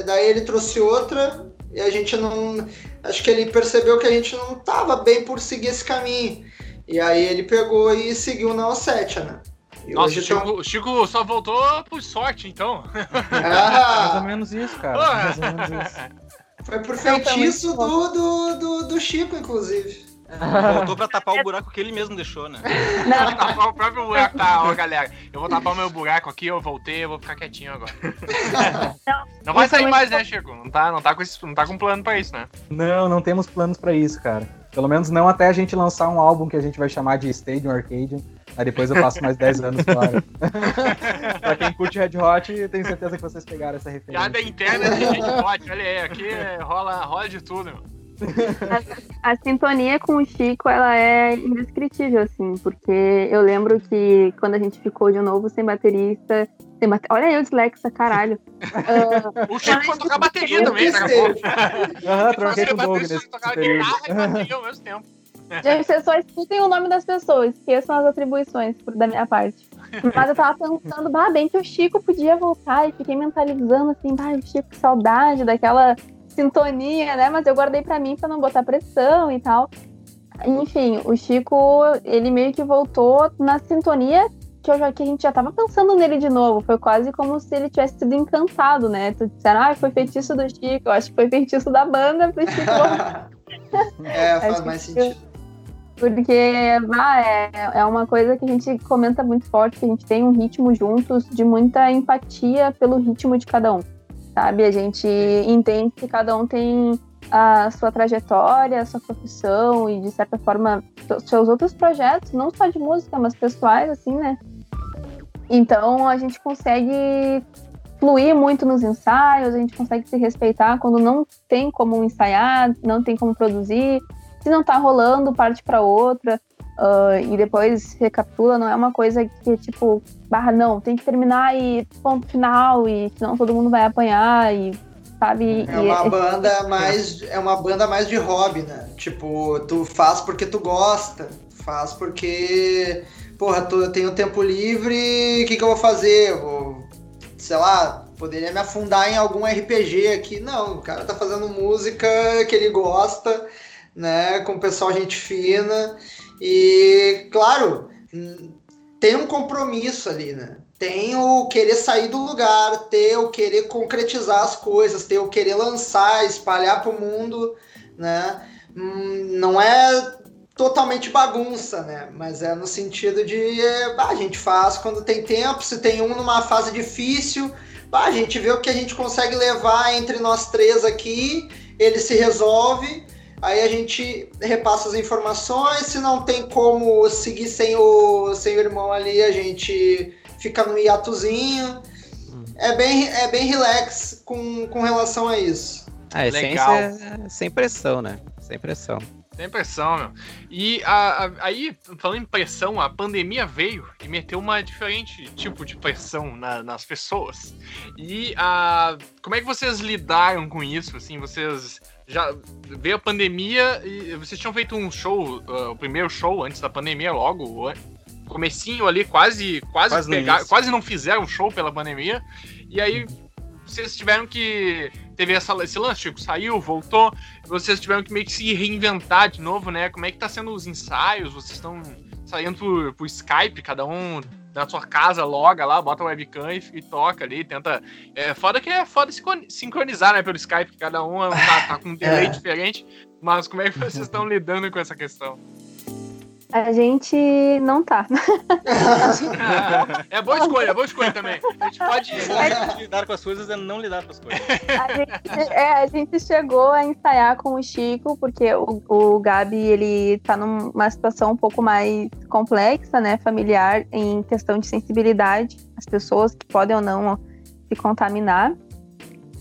daí ele trouxe outra, e a gente não. Acho que ele percebeu que a gente não estava bem por seguir esse caminho. E aí ele pegou e seguiu na Ossétia, né? E Nossa, o Chico, o Chico, só voltou por sorte, então. Ah, mais ou menos isso, cara. Mais ou menos isso. Foi por feitiço do, do, do, do Chico, inclusive. Voltou pra tapar o buraco que ele mesmo deixou, né? Não. tapar o próprio buraco. Tá, ó, galera. Eu vou tapar o meu buraco aqui, eu voltei, eu vou ficar quietinho agora. Não, não vai sair mais, né, Chico? Não tá, não, tá com esse, não tá com plano pra isso, né? Não, não temos planos pra isso, cara. Pelo menos não até a gente lançar um álbum que a gente vai chamar de Stadium Arcadium. Aí depois eu passo mais 10 anos fora. pra quem curte Red Hot, tenho certeza que vocês pegaram essa referência. Piada interna de Red Hot, olha aí, aqui rola, rola de tudo, meu. A, a, sintonia com o Chico, ela é indescritível, assim, porque eu lembro que quando a gente ficou de novo sem baterista, sem bate... olha eu dislexa, caralho. Uh, o Chico foi tocar bateria também, né? Aham, troquei com o Doug nesse tocar guitarra e bateria ao mesmo tempo. Gente, vocês só escutem o nome das pessoas, esqueçam as atribuições da minha parte. Mas eu tava pensando, bah, bem que o Chico podia voltar e fiquei mentalizando assim, bah, o Chico, que saudade daquela sintonia, né? Mas eu guardei para mim para não botar pressão e tal. Enfim, o Chico, ele meio que voltou na sintonia que, eu já, que a gente já tava pensando nele de novo. Foi quase como se ele tivesse sido encantado, né? Tu disseram, ah, foi feitiço do Chico. Eu acho que foi feitiço da banda pro Chico. é, faz mais sentido. Porque ah, é, é uma coisa que a gente comenta muito forte, que a gente tem um ritmo juntos de muita empatia pelo ritmo de cada um sabe? A gente entende que cada um tem a sua trajetória, a sua profissão e, de certa forma, seus outros projetos, não só de música, mas pessoais, assim, né? Então, a gente consegue fluir muito nos ensaios, a gente consegue se respeitar quando não tem como ensaiar, não tem como produzir. Se não tá rolando, parte para outra. Uh, e depois recapitula, não é uma coisa que, tipo, barra, não, tem que terminar e ponto final, e senão todo mundo vai apanhar, e sabe? É uma banda mais. É uma banda mais de hobby, né? Tipo, tu faz porque tu gosta. Faz porque. Porra, tu, eu tenho tempo livre, o que, que eu vou fazer? Eu vou, sei lá, poderia me afundar em algum RPG aqui. Não, o cara tá fazendo música que ele gosta, né? Com o pessoal gente fina. E, claro, tem um compromisso ali, né? Tem o querer sair do lugar, ter o querer concretizar as coisas, ter o querer lançar, espalhar para o mundo, né? Hum, não é totalmente bagunça, né? Mas é no sentido de é, a gente faz quando tem tempo, se tem um numa fase difícil, a gente vê o que a gente consegue levar entre nós três aqui, ele se resolve Aí a gente repassa as informações, se não tem como seguir sem o, sem o irmão ali, a gente fica no hiatozinho. Hum. É bem, é bem relax com, com relação a isso. A essência é sem pressão, né? Sem pressão. Sem pressão, meu. E a, a, aí, falando em pressão, a pandemia veio e meteu uma diferente tipo de pressão na, nas pessoas. E a, como é que vocês lidaram com isso? Assim, vocês já veio a pandemia e vocês tinham feito um show, uh, o primeiro show antes da pandemia, logo, comecinho ali, quase quase, quase, pegar, quase não fizeram show pela pandemia. E aí vocês tiveram que teve essa, esse lance, Chico, saiu, voltou, vocês tiveram que meio que se reinventar de novo, né? Como é que tá sendo os ensaios? Vocês estão saindo por, por Skype, cada um na sua casa, loga lá, bota o webcam e, e, toca ali, tenta. É foda que é foda sincronizar, né, pelo Skype, cada um tá, tá com um delay é. diferente. Mas como é que vocês estão lidando com essa questão? A gente não tá. é boa escolha, é boa escolha também. A gente pode é... lidar com as coisas e não lidar com as coisas. A gente, é, a gente chegou a ensaiar com o Chico, porque o, o Gabi, ele tá numa situação um pouco mais complexa, né, familiar, em questão de sensibilidade, as pessoas que podem ou não se contaminar.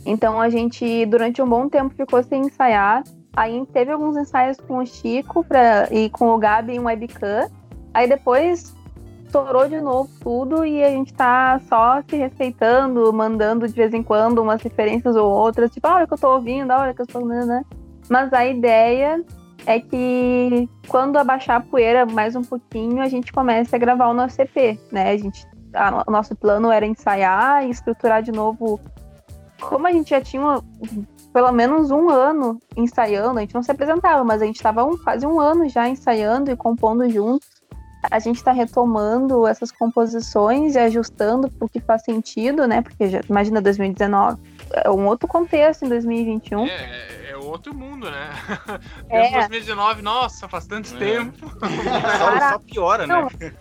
Então a gente, durante um bom tempo, ficou sem ensaiar. Aí teve alguns ensaios com o Chico pra, e com o Gabi em webcam. Aí depois estourou de novo tudo e a gente tá só se respeitando, mandando de vez em quando umas referências ou outras, tipo, ah, olha que eu tô ouvindo, olha que eu tô né? Mas a ideia é que quando abaixar a poeira mais um pouquinho, a gente comece a gravar o nosso EP, né? A gente, a, o nosso plano era ensaiar e estruturar de novo. Como a gente já tinha pelo menos um ano ensaiando, a gente não se apresentava, mas a gente estava um, quase um ano já ensaiando e compondo juntos. A gente está retomando essas composições e ajustando para o que faz sentido, né? Porque já, imagina 2019, é um outro contexto em 2021. É, é outro mundo, né? É. 2019, nossa, faz tanto é. tempo. só, só, piora, né? não, né?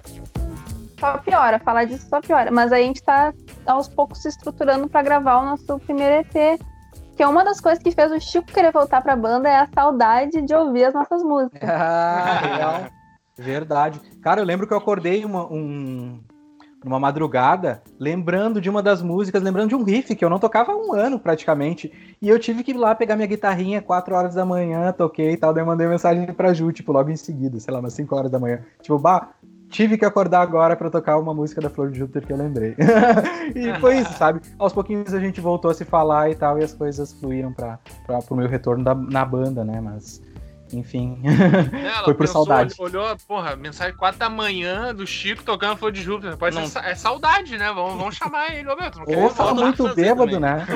Só piora, falar disso só piora. Mas a gente está aos poucos se estruturando para gravar o nosso primeiro EP que uma das coisas que fez o Chico querer voltar pra banda é a saudade de ouvir as nossas músicas. Ah, real. Verdade. Cara, eu lembro que eu acordei uma, um, numa madrugada, lembrando de uma das músicas, lembrando de um riff que eu não tocava há um ano praticamente. E eu tive que ir lá pegar minha guitarrinha 4 horas da manhã, toquei e tal. Daí eu mandei mensagem pra Ju, tipo, logo em seguida, sei lá, umas 5 horas da manhã. Tipo, bah, tive que acordar agora para tocar uma música da Flor de Júpiter que eu lembrei. e foi isso, sabe? Aos pouquinhos a gente voltou a se falar e tal, e as coisas fluíram para o meu retorno da, na banda, né? Mas, enfim, Ela foi por pensou, saudade. Olhou, porra, mensagem 4 da manhã do Chico tocando Flor de Júpiter. Pode não. ser, é saudade, né? Vamos, vamos chamar ele, Roberto. Ou fala muito bêbado, né?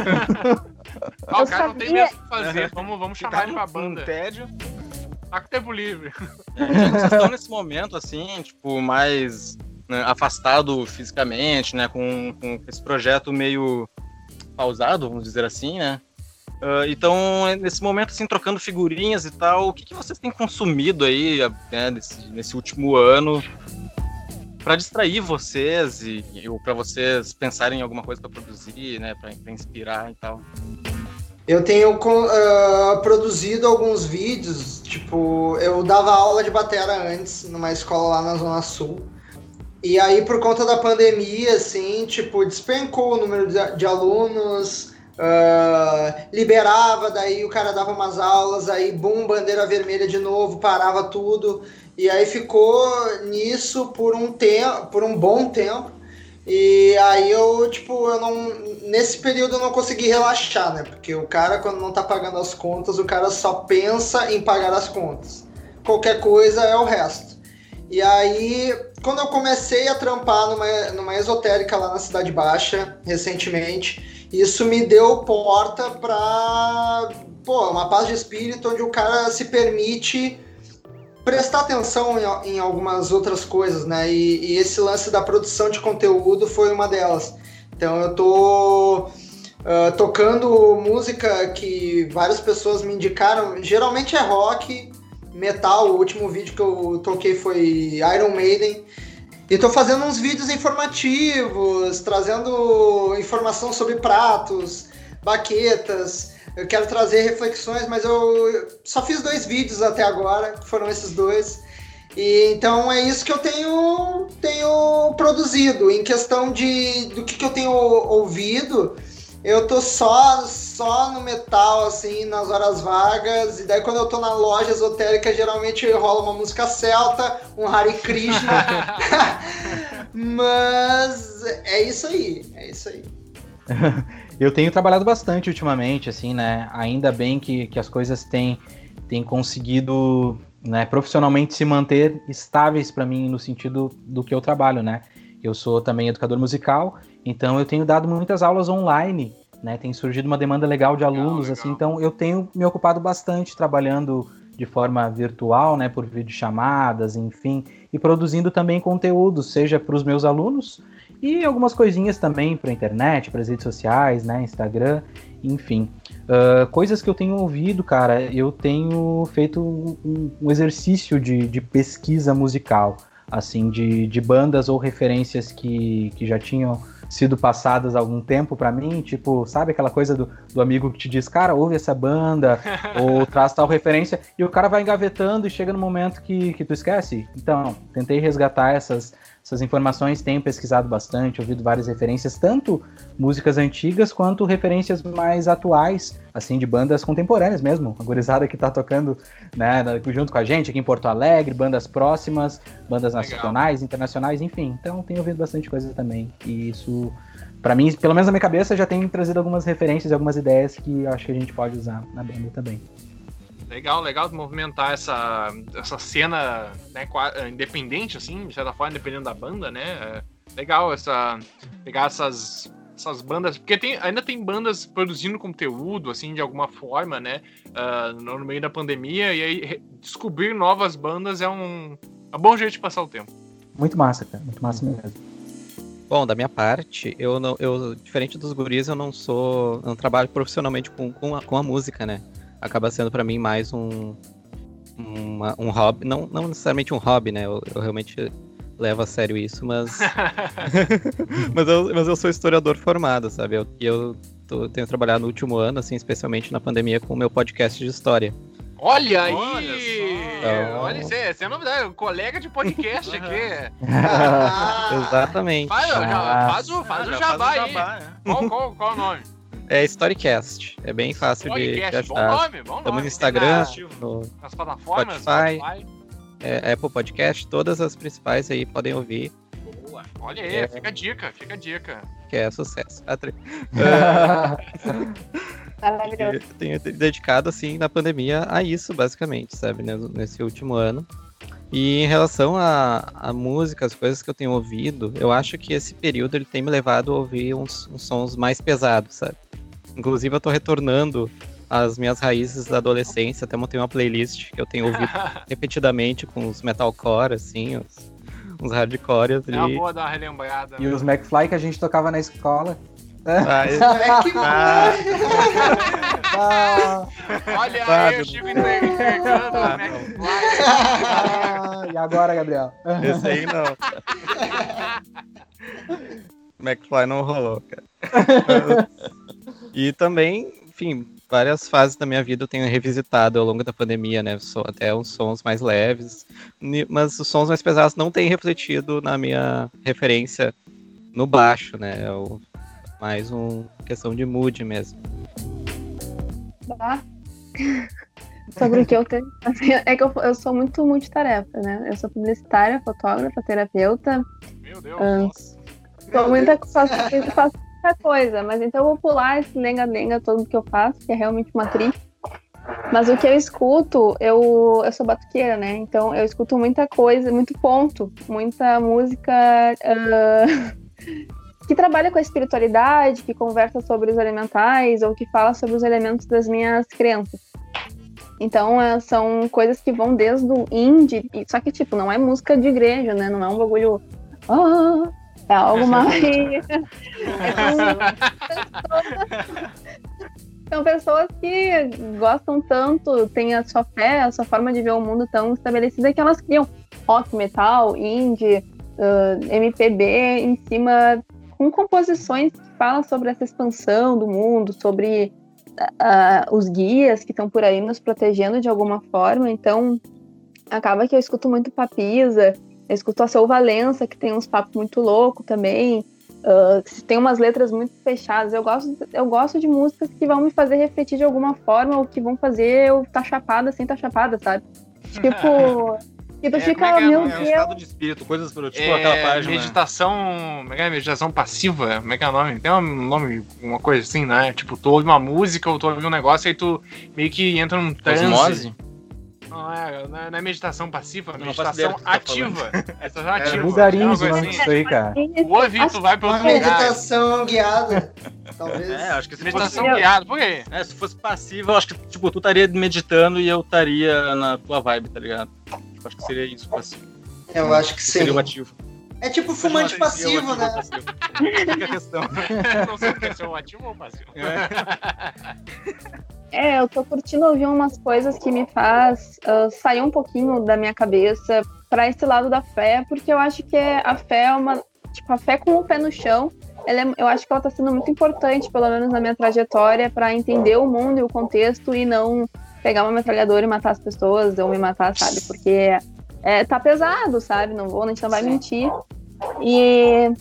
ah, o cara não tem mesmo o que fazer. Vamos, vamos chamar ele pra banda. Um tédio. Tempo livre. É, vocês estão nesse momento, assim, tipo, mais né, afastado fisicamente, né? Com, com esse projeto meio pausado, vamos dizer assim, né? Uh, então, nesse momento, assim, trocando figurinhas e tal, o que, que vocês têm consumido aí né, nesse, nesse último ano para distrair vocês e, ou para vocês pensarem em alguma coisa para produzir, né, para inspirar e tal? Eu tenho uh, produzido alguns vídeos, tipo, eu dava aula de batera antes, numa escola lá na Zona Sul. E aí, por conta da pandemia, assim, tipo, despencou o número de, de alunos, Uh, liberava, daí o cara dava umas aulas, aí bum, bandeira vermelha de novo, parava tudo. E aí ficou nisso por um tempo, por um bom tempo. E aí eu, tipo, eu não. Nesse período eu não consegui relaxar, né? Porque o cara, quando não tá pagando as contas, o cara só pensa em pagar as contas. Qualquer coisa é o resto. E aí, quando eu comecei a trampar numa, numa esotérica lá na Cidade Baixa, recentemente, isso me deu porta para pô, uma paz de espírito onde o cara se permite prestar atenção em, em algumas outras coisas, né? E, e, esse lance da produção de conteúdo foi uma delas. Então eu tô uh, tocando música que várias pessoas me indicaram. Geralmente é rock, metal. O último vídeo que eu toquei foi Iron Maiden. E tô fazendo uns vídeos informativos, trazendo informação sobre pratos, baquetas. Eu quero trazer reflexões, mas eu só fiz dois vídeos até agora, que foram esses dois. E então é isso que eu tenho, tenho produzido. Em questão de do que, que eu tenho ouvido, eu tô só só no metal, assim, nas horas vagas. E daí quando eu tô na loja esotérica, geralmente rola uma música celta, um Hare Krishna. Mas é isso aí, é isso aí. eu tenho trabalhado bastante ultimamente, assim, né? Ainda bem que, que as coisas têm, têm conseguido né, profissionalmente se manter estáveis para mim no sentido do que eu trabalho, né? Eu sou também educador musical então eu tenho dado muitas aulas online, né? Tem surgido uma demanda legal de alunos, legal, assim. Então eu tenho me ocupado bastante trabalhando de forma virtual, né? Por videochamadas, enfim, e produzindo também conteúdo, seja para os meus alunos e algumas coisinhas também para internet, para as redes sociais, né? Instagram, enfim. Uh, coisas que eu tenho ouvido, cara, eu tenho feito um, um exercício de, de pesquisa musical, assim, de, de bandas ou referências que, que já tinham sido passadas há algum tempo para mim, tipo, sabe aquela coisa do, do amigo que te diz, cara, ouve essa banda, ou traz tal referência, e o cara vai engavetando e chega no momento que, que tu esquece. Então, tentei resgatar essas, essas informações, tenho pesquisado bastante, ouvido várias referências, tanto músicas antigas quanto referências mais atuais, assim, de bandas contemporâneas mesmo. A gurizada que tá tocando né, junto com a gente aqui em Porto Alegre, bandas próximas, bandas Legal. nacionais, internacionais, enfim. Então, tenho ouvido bastante coisa também. E isso, para mim, pelo menos na minha cabeça, já tem trazido algumas referências e algumas ideias que acho que a gente pode usar na banda também. Legal, legal movimentar essa, essa cena né, independente, assim, de certa forma, dependendo da banda, né? É legal essa. pegar essas, essas bandas. Porque tem, ainda tem bandas produzindo conteúdo, assim, de alguma forma, né? Uh, no meio da pandemia, e aí descobrir novas bandas é um, é um bom jeito de passar o tempo. Muito massa, cara. Muito massa mesmo. Bom, da minha parte, eu não, eu diferente dos guris, eu não sou, eu não trabalho profissionalmente com, com, a, com a música, né? Acaba sendo para mim mais um, uma, um hobby, não, não necessariamente um hobby, né? Eu, eu realmente levo a sério isso, mas. mas, eu, mas eu sou historiador formado, sabe? Eu, eu tô, tenho trabalhado no último ano, assim, especialmente na pandemia, com o meu podcast de história. Olha aí! Olha, então... Olha isso, é, é novidade, um colega de podcast aqui. Exatamente. Faz, já, faz o, faz o jabá, aí. Né? Qual, qual, qual o nome? É Storycast. É bem fácil de, de achar. Bom nome, bom nome. Estamos no Instagram, no nas plataformas, Spotify, Spotify. É, Apple Podcast, todas as principais aí podem ouvir. Boa. Olha aí, é, fica a dica, fica a dica. Que é sucesso. Maravilhoso. tenho dedicado, assim, na pandemia a isso, basicamente, sabe? Nesse último ano. E em relação a, a música, as coisas que eu tenho ouvido, eu acho que esse período ele tem me levado a ouvir uns, uns sons mais pesados, sabe? Inclusive eu tô retornando às minhas raízes da adolescência, até montei uma playlist que eu tenho ouvido repetidamente com os metalcore, assim, os, uns hardcore ali. É uma boa dar uma relembrada. E né? os McFly que a gente tocava na escola. Ah, ah, ah, Olha ah, aí, o Chico entregando ah, McFly. Ah, e agora, Gabriel? Esse aí não. McFly não rolou, cara. E também, enfim, várias fases da minha vida eu tenho revisitado ao longo da pandemia, né? Até uns sons mais leves, mas os sons mais pesados não têm refletido na minha referência no baixo, né? Eu Mais uma questão de mood mesmo. Tá? Sobre o que eu tenho. É que eu, eu sou muito multitarefa, né? Eu sou publicitária, fotógrafa, terapeuta. Meu Deus. ahn, sou muita, faço, faço muita coisa, mas então eu vou pular esse lenga-lenga todo que eu faço, que é realmente uma trilha. Mas o que eu escuto, eu, eu sou batuqueira, né? Então eu escuto muita coisa, muito ponto, muita música ah, que trabalha com a espiritualidade, que conversa sobre os elementais ou que fala sobre os elementos das minhas crenças. Então é, são coisas que vão desde o indie, só que tipo, não é música de igreja, né? Não é um bagulho. "Ah", é algo mais. São pessoas que gostam tanto, têm a sua fé, a sua forma de ver o mundo tão estabelecida que elas criam rock, metal, indie, ah, MPB em cima com composições que falam sobre essa expansão do mundo, sobre ah, os guias que estão por aí nos protegendo de alguma forma. Então, acaba que eu escuto muito Papisa, eu escuto a Seu Valença, que tem uns papos muito loucos também. ah, que tem umas letras muito fechadas. Eu gosto, eu gosto de músicas que vão me fazer refletir de alguma forma, ou que vão fazer eu estar chapada sem estar chapada, sabe? Tipo, que tu É, fica, como é que é? meu É um Deus. estado de espírito, coisas pro tipo É, aquela página. meditação. Como é que é? Meditação passiva? Como é que é o nome? Tem um nome, uma coisa assim, né? Tipo, tu ouve uma música ou tu ouve um negócio e tu meio que entra num transe. Osmose? Não é, não é, não é meditação passiva, é não meditação que tá ativa. Meditação É ativa. Vulgarinhos É o uma nome coisa disso aí, cara. assim. O ouve, tu vai outro lugar. meditação guiada, talvez. É, acho que se Meditação fosse, guiada, por quê? é, se fosse passiva, eu acho que tipo, tu estaria meditando e eu estaria na tua vibe, tá ligado? Eu acho que seria isso, passivo. Eu acho que sim. Seria o ativo. É tipo fumante é passivo, né? Fica a questão. Não sei se é um ativo ou um passivo. É, eu tô curtindo ouvir umas coisas que me faz ah, sair um pouquinho da minha cabeça pra esse lado da fé, porque eu acho que é- a fé é uma. Tipo, a fé com o pé no chão, ela é- eu acho que ela tá sendo muito importante, pelo menos na minha trajetória, pra entender o mundo e o contexto e não pegar uma metralhadora e matar as pessoas ou me matar, sabe? Porque é, tá pesado, sabe? Não vou, a gente não vai mentir. E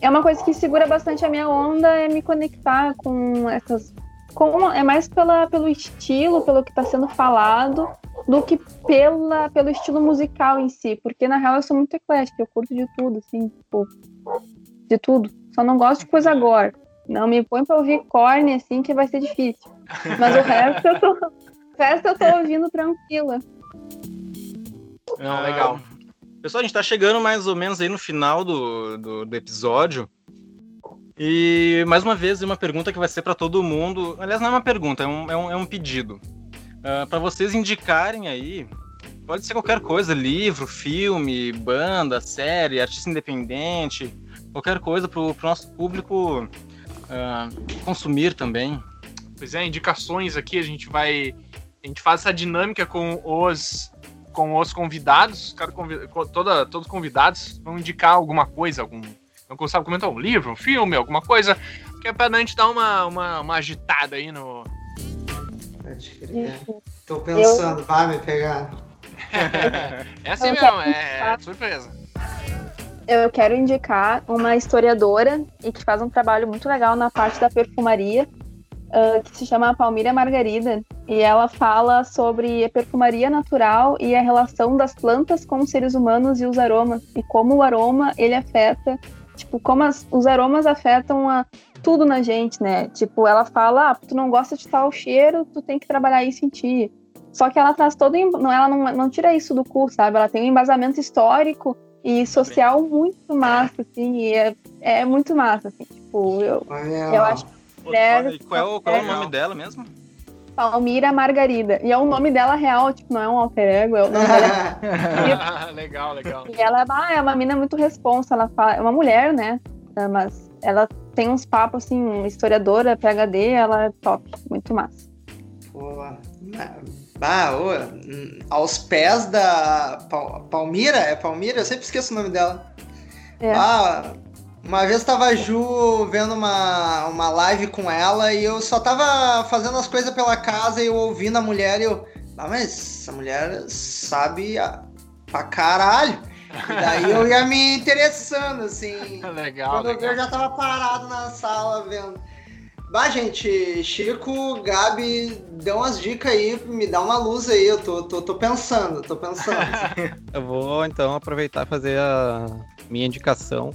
é uma coisa que segura bastante a minha onda, é me conectar com essas com- é mais pela, pelo estilo, pelo que está sendo falado, do que pela, pelo estilo musical em si. Porque, na real, eu sou muito eclética, eu curto de tudo, assim, tipo, de tudo. Só não gosto de coisa agora. Não me põe pra ouvir corne, assim, que vai ser difícil. Mas o resto eu tô, o resto eu tô ouvindo tranquila. Não, legal. Pessoal, a gente tá chegando mais ou menos aí no final do, do, do episódio. E mais uma vez, uma pergunta que vai ser para todo mundo. Aliás, não é uma pergunta, é um, é um, é um pedido. para vocês indicarem aí, pode ser qualquer coisa: livro, filme, banda, série, artista independente, qualquer coisa pro, pro nosso público ah, consumir também. Pois é, indicações aqui, a gente vai. A gente faz essa dinâmica com os com os convidados. Cada convi- co- toda, todos os convidados vão indicar alguma coisa, algum. Não sabe comentar um livro, um filme, alguma coisa. Que é pra gente dar uma, uma, uma agitada aí no. Pode crer. Tô pensando, vai me pegar. É assim Eu mesmo, quero é surpresa. Eu quero indicar uma historiadora e que faz um trabalho muito legal na parte da perfumaria, ah, que se chama Palmira Margarida. E ela fala sobre a perfumaria natural e a relação das plantas com os seres humanos e os aromas. E como o aroma, ele afeta, tipo, como as- os aromas afetam a, tudo na gente, né? Tipo, ela fala, ah, tu não gosta de tal cheiro, tu tem que trabalhar isso em ti. Só que ela traz todo, não, ela não, não tira isso do cu, sabe? Ela tem um embasamento histórico e social muito massa, assim, e é, é muito massa, assim, tipo, eu, Olha, eu acho Pô, Deve- e qual é, o, qual é o Legal. nome dela mesmo? Palmira Margarida, e é o nome dela real, tipo, não é um alter ego, é o nome dela legal, legal. E ela ah, é uma mina muito responsa, ela fala, é uma mulher, né? É, Mas ela tem uns papos assim, historiadora, PhD, ela é top, muito massa. Na- bah, ô, aos pés da Pal- Palmira, é Palmira? Eu sempre esqueço o nome dela. É. Ah, uma vez tava a Ju vendo uma, uma live com ela e eu só tava fazendo as coisas pela casa e eu ouvindo a mulher e eu. Ah, mas essa mulher sabe a- pra caralho. E daí eu ia me interessando, assim. Legal, Quando legal. eu já tava parado na sala vendo. Bah, gente, Chico, Gabi, dê umas dicas aí, me dá uma luz aí, eu tô, tô, tô pensando, tô pensando. Eu vou então aproveitar e fazer a minha indicação,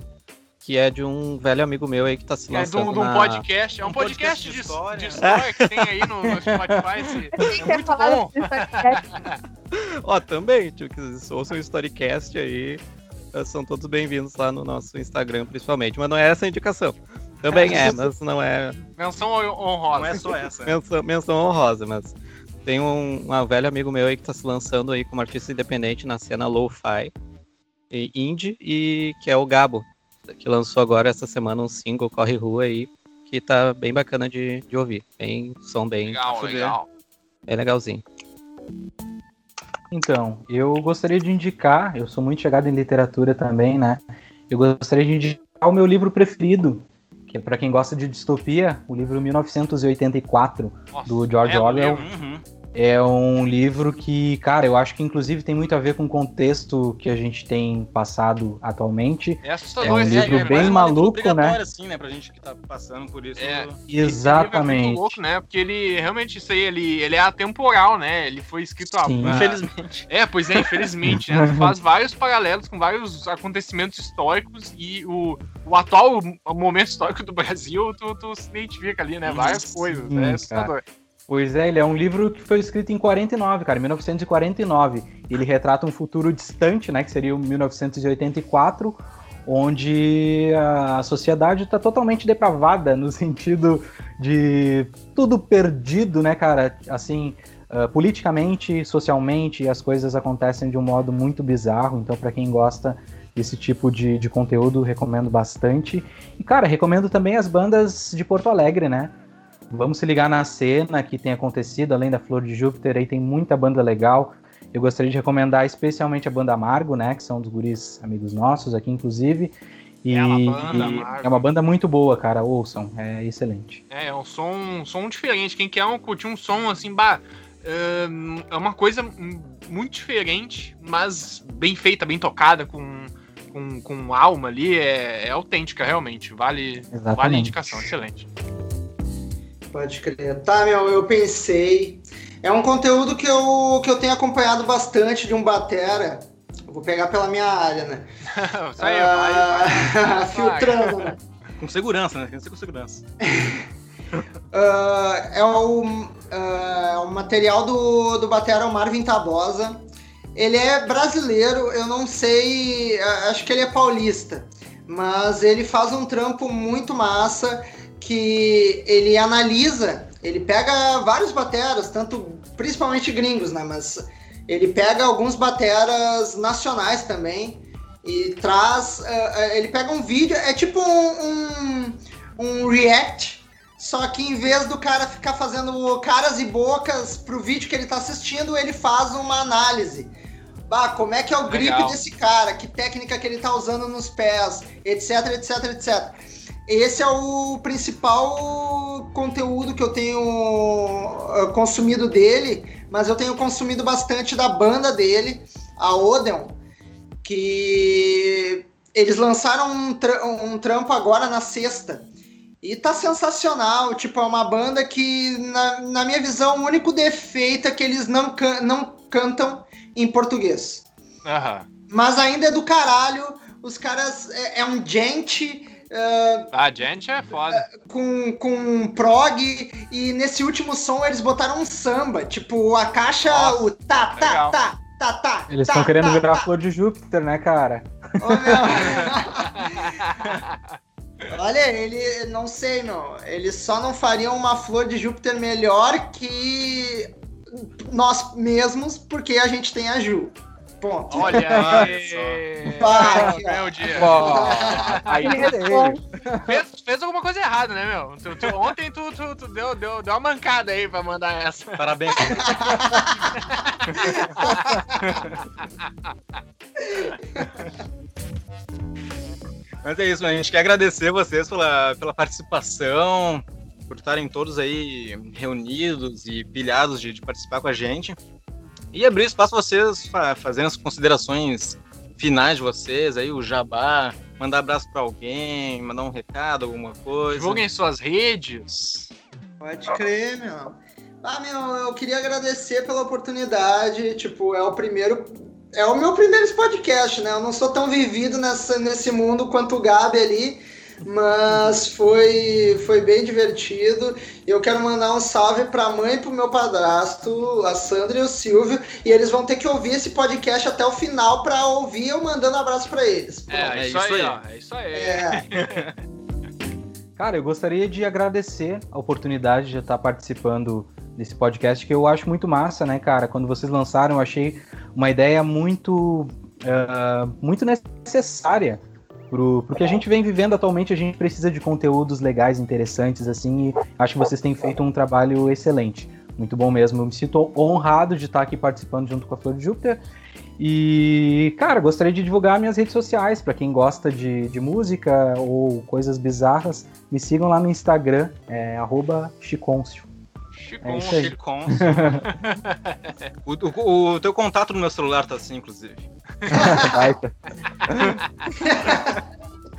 que é de um velho amigo meu aí que tá se É de lançando um, de um na... podcast, é um, Um podcast, podcast de, de história. de história. história que tem aí no, no Spotify. É muito falar bom. Ó, também, tio, que ouçam o Storycast aí, eh, são todos bem-vindos lá no nosso Instagram, principalmente. Mas não é essa a indicação. Também é, mas não é Menção honrosa. Não é só essa. menção, menção honrosa, mas tem um, um velho amigo meu aí que tá se lançando aí como artista independente na cena lo-fi e indie, e que é o Gabo, que lançou agora essa semana um single Corre Rua aí, que tá bem bacana de, de ouvir. Bem, som bem, Legal, legal. bem legalzinho. Então, eu gostaria de indicar, eu sou muito chegado em literatura também, né? Eu gostaria de indicar o meu livro preferido, que é para quem gosta de distopia, o livro 1984, Nossa, do George é, Orwell. Uhum. É um livro que, cara, eu acho que inclusive tem muito a ver com o contexto que a gente tem passado atualmente. É É assustador um esse livro livro, bem né? leitura maluco, né? assim, né? Pra gente que tá passando por isso. É. Esse Exatamente. livro é muito louco, né? Porque ele realmente isso aí, ele, ele é atemporal, né? Ele foi escrito há Sim. muito- Infelizmente. É, pois é, infelizmente, né? Tu faz vários paralelos com vários acontecimentos históricos e o, o atual momento histórico do Brasil, tu, tu se identifica ali, né? Várias Sim, coisas, cara. né? É assustador. Pois é, ele é um livro que foi escrito em 49, cara, 1949. Ele retrata um futuro distante, né, que seria o 1984, onde a sociedade está totalmente depravada no sentido de tudo perdido, né, cara? Assim, ah, politicamente, socialmente, as coisas acontecem de um modo muito bizarro. Então, para quem gosta desse tipo de, de conteúdo, recomendo bastante. E, cara, recomendo também as bandas de Porto Alegre, né? Vamos se ligar na cena que tem acontecido, além da Flor de Júpiter, aí tem muita banda legal. Eu gostaria de recomendar especialmente a banda Amargo, né? Que são dos guris amigos nossos aqui, inclusive. E, Bela banda, e é uma banda muito boa, cara. Ouçam, é excelente. É, é um som, um som diferente. Quem quer um, curtir um som assim, bah, é uma coisa muito diferente, mas bem feita, bem tocada, com, com, com alma ali, é, é autêntica, realmente. Vale, vale a indicação, excelente. Pode crer. Tá, meu, eu pensei. É um conteúdo que eu, que eu tenho acompanhado bastante de um batera. Eu vou pegar pela minha área, né? Isso aí, vai, vai. Ah, Filtrando, né? Com segurança, né? Tem que ser com segurança. Ah, é o, ah, o material do, do Batera o Marvin Tabosa. Ele é brasileiro, eu não sei, acho que ele é paulista, mas ele faz um trampo muito massa que ele analisa, ele pega vários bateras, tanto principalmente gringos, né? Mas ele pega alguns bateras nacionais também e traz, ah, ele pega um vídeo, é tipo um, um, um react só que em vez do cara ficar fazendo caras e bocas pro vídeo que ele tá assistindo, ele faz uma análise. Bah, como é que é o grip Legal. desse cara? Que técnica que ele tá usando nos pés? Etc, etc, etc. Esse é o principal conteúdo que eu tenho ah, consumido dele, mas eu tenho consumido bastante da banda dele, a Odeon, que eles lançaram um, tra- um trampo agora na sexta. E tá sensacional, tipo, é uma banda que, na, na minha visão, o único defeito é que eles não, can- não cantam em português. Aham. Mas ainda é do caralho, os caras, é, é um gente ah, A gente é foda. com, com prog, e nesse último som eles botaram um samba, tipo, a caixa, Nossa, o tá, tá, legal. tá, tá, tá. Eles tá, estão querendo tá, virar a tá. flor de Júpiter, né, cara? Ô, meu. Olha, ele, não sei, meu. Eles só não fariam uma flor de Júpiter melhor que nós mesmos, porque a gente tem a Ju. Ponto. Olha aí. Pá. Meu dia. aí. Fez, fez alguma coisa errada, né, meu? Tu- tu- ontem tu, tu- tu deu, deu, deu uma mancada aí pra mandar essa. Parabéns. Mas é isso, a gente quer agradecer vocês pela, pela participação, por estarem todos aí reunidos e pilhados de, de participar com a gente. E abrir espaço para vocês fa fazerem as considerações finais de vocês, aí o jabá, mandar abraço pra alguém, mandar um recado, alguma coisa. Divulguem suas redes. Pode crer, meu. Ah, meu, eu queria agradecer pela oportunidade. Tipo, é o primeiro. É o meu primeiro podcast, né? Eu não sou tão vivido nessa, nesse mundo quanto o Gabi ali, mas foi, foi bem divertido. Eu quero mandar um salve pra mãe e pro meu padrasto, a Sandra e o Silvio, e eles vão ter que ouvir esse podcast até o final pra ouvir eu mandando abraço pra eles. É, é, É isso, isso aí, aí. ó. É isso aí. É. Cara, eu gostaria de agradecer a oportunidade de estar participando desse podcast, que eu acho muito massa, né, cara? Quando vocês lançaram, eu achei uma ideia muito, ah, muito necessária pro, pro que a gente vem vivendo atualmente. A gente precisa de conteúdos legais, interessantes, assim, e acho que vocês têm feito um trabalho excelente. Muito bom mesmo. Eu me sinto honrado de estar aqui participando junto com a Flor de Júpiter. E, cara, gostaria de divulgar minhas redes sociais para quem gosta de, de música ou coisas bizarras. Me sigam lá no Instagram, é arroba chiconcio. Chico, É. Chicon. o, o- o teu contato no meu celular tá assim, inclusive. Baita.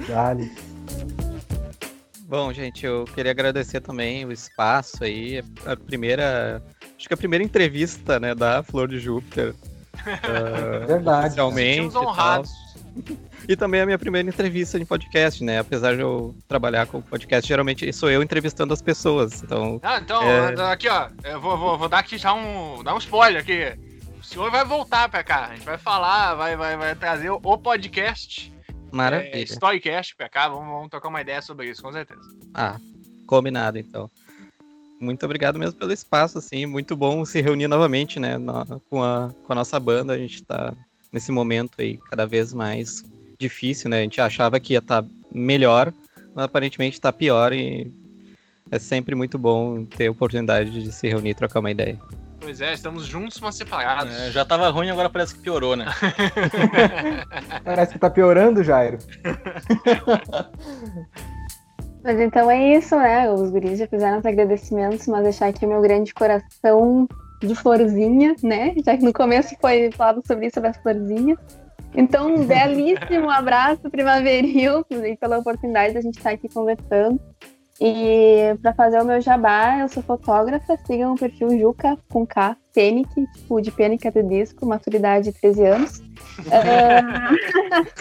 Dale. Bom, gente, eu queria agradecer também o espaço aí. A primeira. Acho que a primeira entrevista, né, da Flor de Júpiter. ah, Verdade. Sentimos e honrados. E também a minha primeira entrevista em podcast, né? Apesar de eu trabalhar com podcast, geralmente sou eu entrevistando as pessoas. Então, Ah, então, É. aqui, ó. Eu vou, vou, vou dar aqui já um. dar um spoiler aqui. O senhor vai voltar pra cá. A gente vai falar, vai, vai, vai trazer o, podcast. É, maravilha. Storycast pra cá. Vamos, vamos trocar uma ideia sobre isso, com certeza. Ah, combinado, então. Muito obrigado mesmo pelo espaço, assim. Muito bom se reunir novamente, né? com, a, com a nossa banda. A gente tá nesse momento aí cada vez mais difícil, né? A gente achava que ia estar melhor, mas aparentemente tá pior e é sempre muito bom ter a oportunidade de se reunir e trocar uma ideia. Pois é, estamos juntos, mas separados. É, já tava ruim, agora parece que piorou, né? Parece que tá piorando, Jairo. Mas então é isso, né? Os guris já fizeram os agradecimentos, mas deixar aqui o meu grande coração de florzinha, né? Já que no começo foi falado sobre isso, sobre as florzinhas. Então, um belíssimo abraço primaveril e pela oportunidade da gente estar aqui conversando. E para fazer o meu jabá, eu sou fotógrafa, sigam o perfil Juca com K, Penic, tipo de Pênica de disco, maturidade de 13 anos. Ah,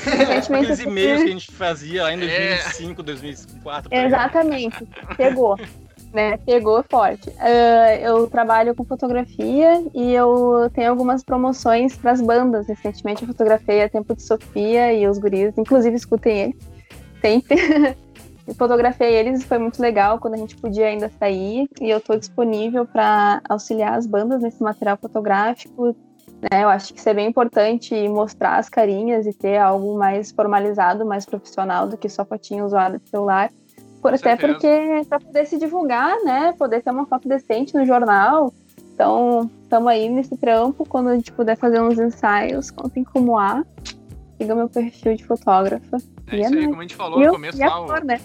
recentemente Aqueles e-mails que a gente fazia lá em É. 2005, 2004. por aí. Exatamente, pegou, né? Pegou forte. Ah, eu trabalho com fotografia e eu tenho algumas promoções para as bandas. Recentemente eu fotografei a Tempo de Sofia e os guris, inclusive escutem ele, sempre. Eu fotografei eles e foi muito legal quando a gente podia ainda sair. E eu estou disponível para auxiliar as bandas nesse material fotográfico. Né? Eu acho que isso é bem importante mostrar as carinhas e ter algo mais formalizado, mais profissional do que só fotinho usada de celular. Por, até porque para poder se divulgar, né? Poder ter uma foto decente no jornal. Então, estamos aí nesse trampo. Quando a gente puder fazer uns ensaios, contem como há. Siga meu perfil de fotógrafa. É E é isso aí, nóis. como a gente falou no eu- começo lá, o, né?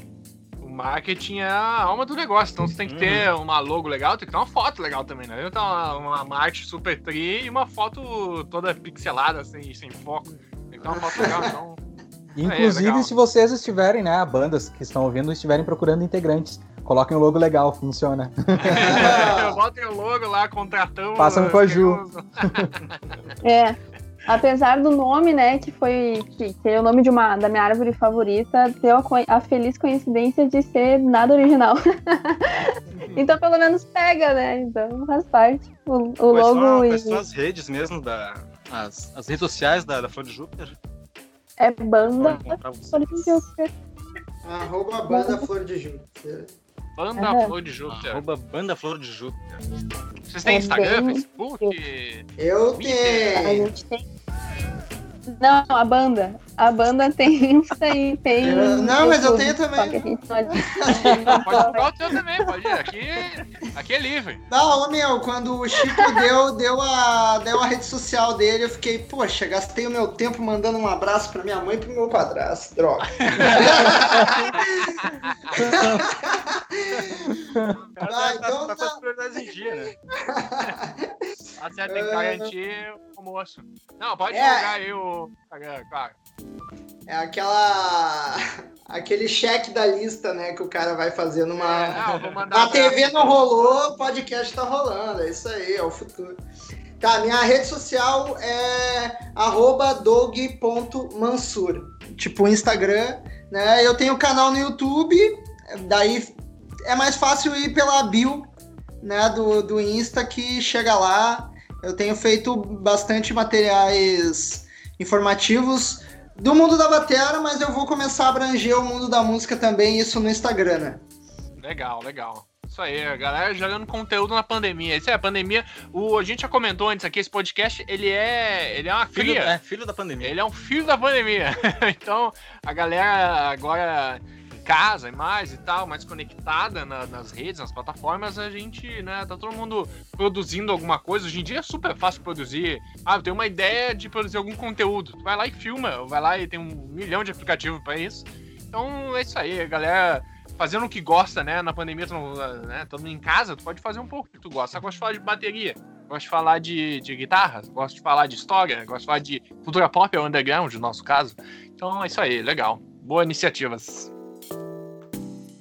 o marketing é a alma do negócio. Então você tem que ter uma logo legal, tem que ter uma foto legal também, né? Então uma, uma, uma arte super tri e uma foto toda pixelada, sem, sem foco. Tem que ter uma foto legal, então. Inclusive, legal. se vocês estiverem, né, bandas que estão ouvindo, estiverem procurando integrantes, coloquem o logo legal, funciona. Botem o logo lá, contratamos. Passam com a Ju. É. Apesar do nome, né, que foi que, que é o nome de uma da minha árvore favorita, ter a, a feliz coincidência de ser nada original. então pelo menos pega, né? Então faz parte. O, o logo são, e são as redes mesmo, da, as, as redes sociais da, da Flor de Júpiter? é banda. Flor de Júpiter. Arroba banda Flor de Júpiter. Banda É. Flor de Júpiter. Arroba Banda Flor de Júpiter. Vocês têm É Instagram, bem- Facebook? Eu A tenho. gente tem. Não, a banda. A banda tem Insta e tem. Eu- não, mas eu tenho também. Só que a gente não Pode divulgar o teu também, pode ir. Aqui, aqui é livre. Não, ô, meu, quando o Chico deu, deu, a, deu a rede social dele, eu fiquei, poxa, gastei o meu tempo mandando um abraço pra minha mãe e pro meu padrasto. Droga. O cara Ah, tá, então tá com tá. as prioridades em dia, né? Tá certo, tem que garantir o almoço. Não, pode É. jogar aí o Instagram, claro. É aquela. aquele cheque da lista, né? Que o cara vai fazer numa. É, mandar A TV não rolou, o podcast tá rolando. É isso aí, é o futuro. Tá, minha rede social é arroba dog.mansur. Tipo o Instagram, né? Eu tenho canal no YouTube, daí é mais fácil ir pela bio né, do, do Insta que chega lá. Eu tenho feito bastante materiais informativos do mundo da batera, mas eu vou começar a abranger o mundo da música também, isso no Instagram, né? Legal, legal. Isso aí, a galera jogando conteúdo na pandemia. Isso é, a pandemia. O, a gente já comentou antes aqui, esse podcast, ele é. Ele é uma Filho, cria. é, filho da pandemia. Ele é um filho da pandemia. então, a galera agora casa e mais e tal, mais conectada na- nas redes, nas plataformas, a gente, né, tá todo mundo produzindo alguma coisa. Hoje em dia é super fácil produzir. Ah, eu tenho uma ideia de produzir algum conteúdo. Tu vai lá e filma, vai lá e tem um milhão de aplicativos pra isso. Então é isso aí, galera fazendo o que gosta, né? Na pandemia, tu não, né, todo mundo em casa, tu pode fazer um pouco que tu gosta. Eu gosto de falar de bateria, gosto de falar de, de guitarra, gosto de falar de história, gosto de falar de cultura pop ou underground, no nosso caso. Então é isso aí, legal. Boas iniciativas.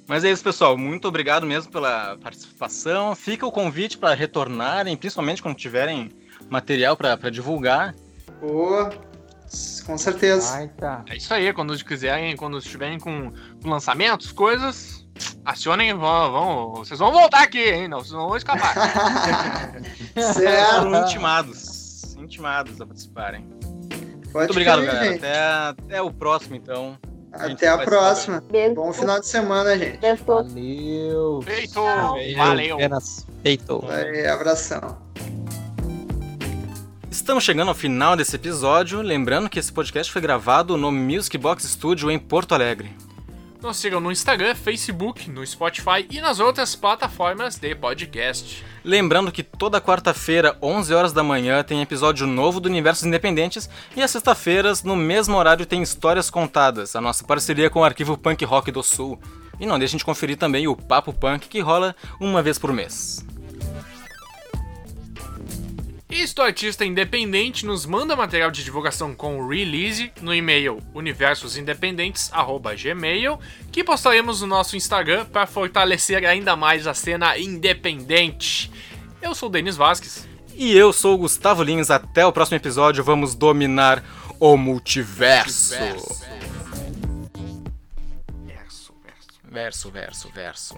Mas é isso, pessoal. Muito obrigado mesmo pela participação. Fica o convite para retornarem, principalmente quando tiverem material para divulgar. Pô, com certeza. Ai, tá. É isso aí, quando quiserem, quando estiverem com, com lançamentos, coisas, acionem, vão, vão, vocês vão voltar aqui, hein? Não, vocês não vão escapar. certo. Foram intimados. Intimados a participarem. Pode Muito obrigado, crer, galera. Até, até o próximo, então. Até a próxima. Beijo. Bom final de semana, gente. Valeu. Feito! Valeu! Apenas feito. Abração. Estamos chegando ao final desse episódio. Lembrando que esse podcast foi gravado no Music Box Studio em Porto Alegre. Nos sigam no Instagram, Facebook, no Spotify e nas outras plataformas de podcast. Lembrando que toda quarta-feira, 11 horas da manhã, tem episódio novo do Universos Independentes e às sextas-feiras, no mesmo horário, tem Histórias Contadas, a nossa parceria com o Arquivo Punk Rock do Sul. E não deixem de conferir também o Papo Punk, que rola uma vez por mês. E se tu artista independente nos manda material de divulgação com release no e-mail universosindependentes@gmail, que postaremos no nosso Instagram para fortalecer ainda mais a cena independente. Eu sou o Denis Vasques. E eu sou o Gustavo Lins, até o próximo episódio, vamos dominar o multiverso. Verso, verso. Verso, verso, verso.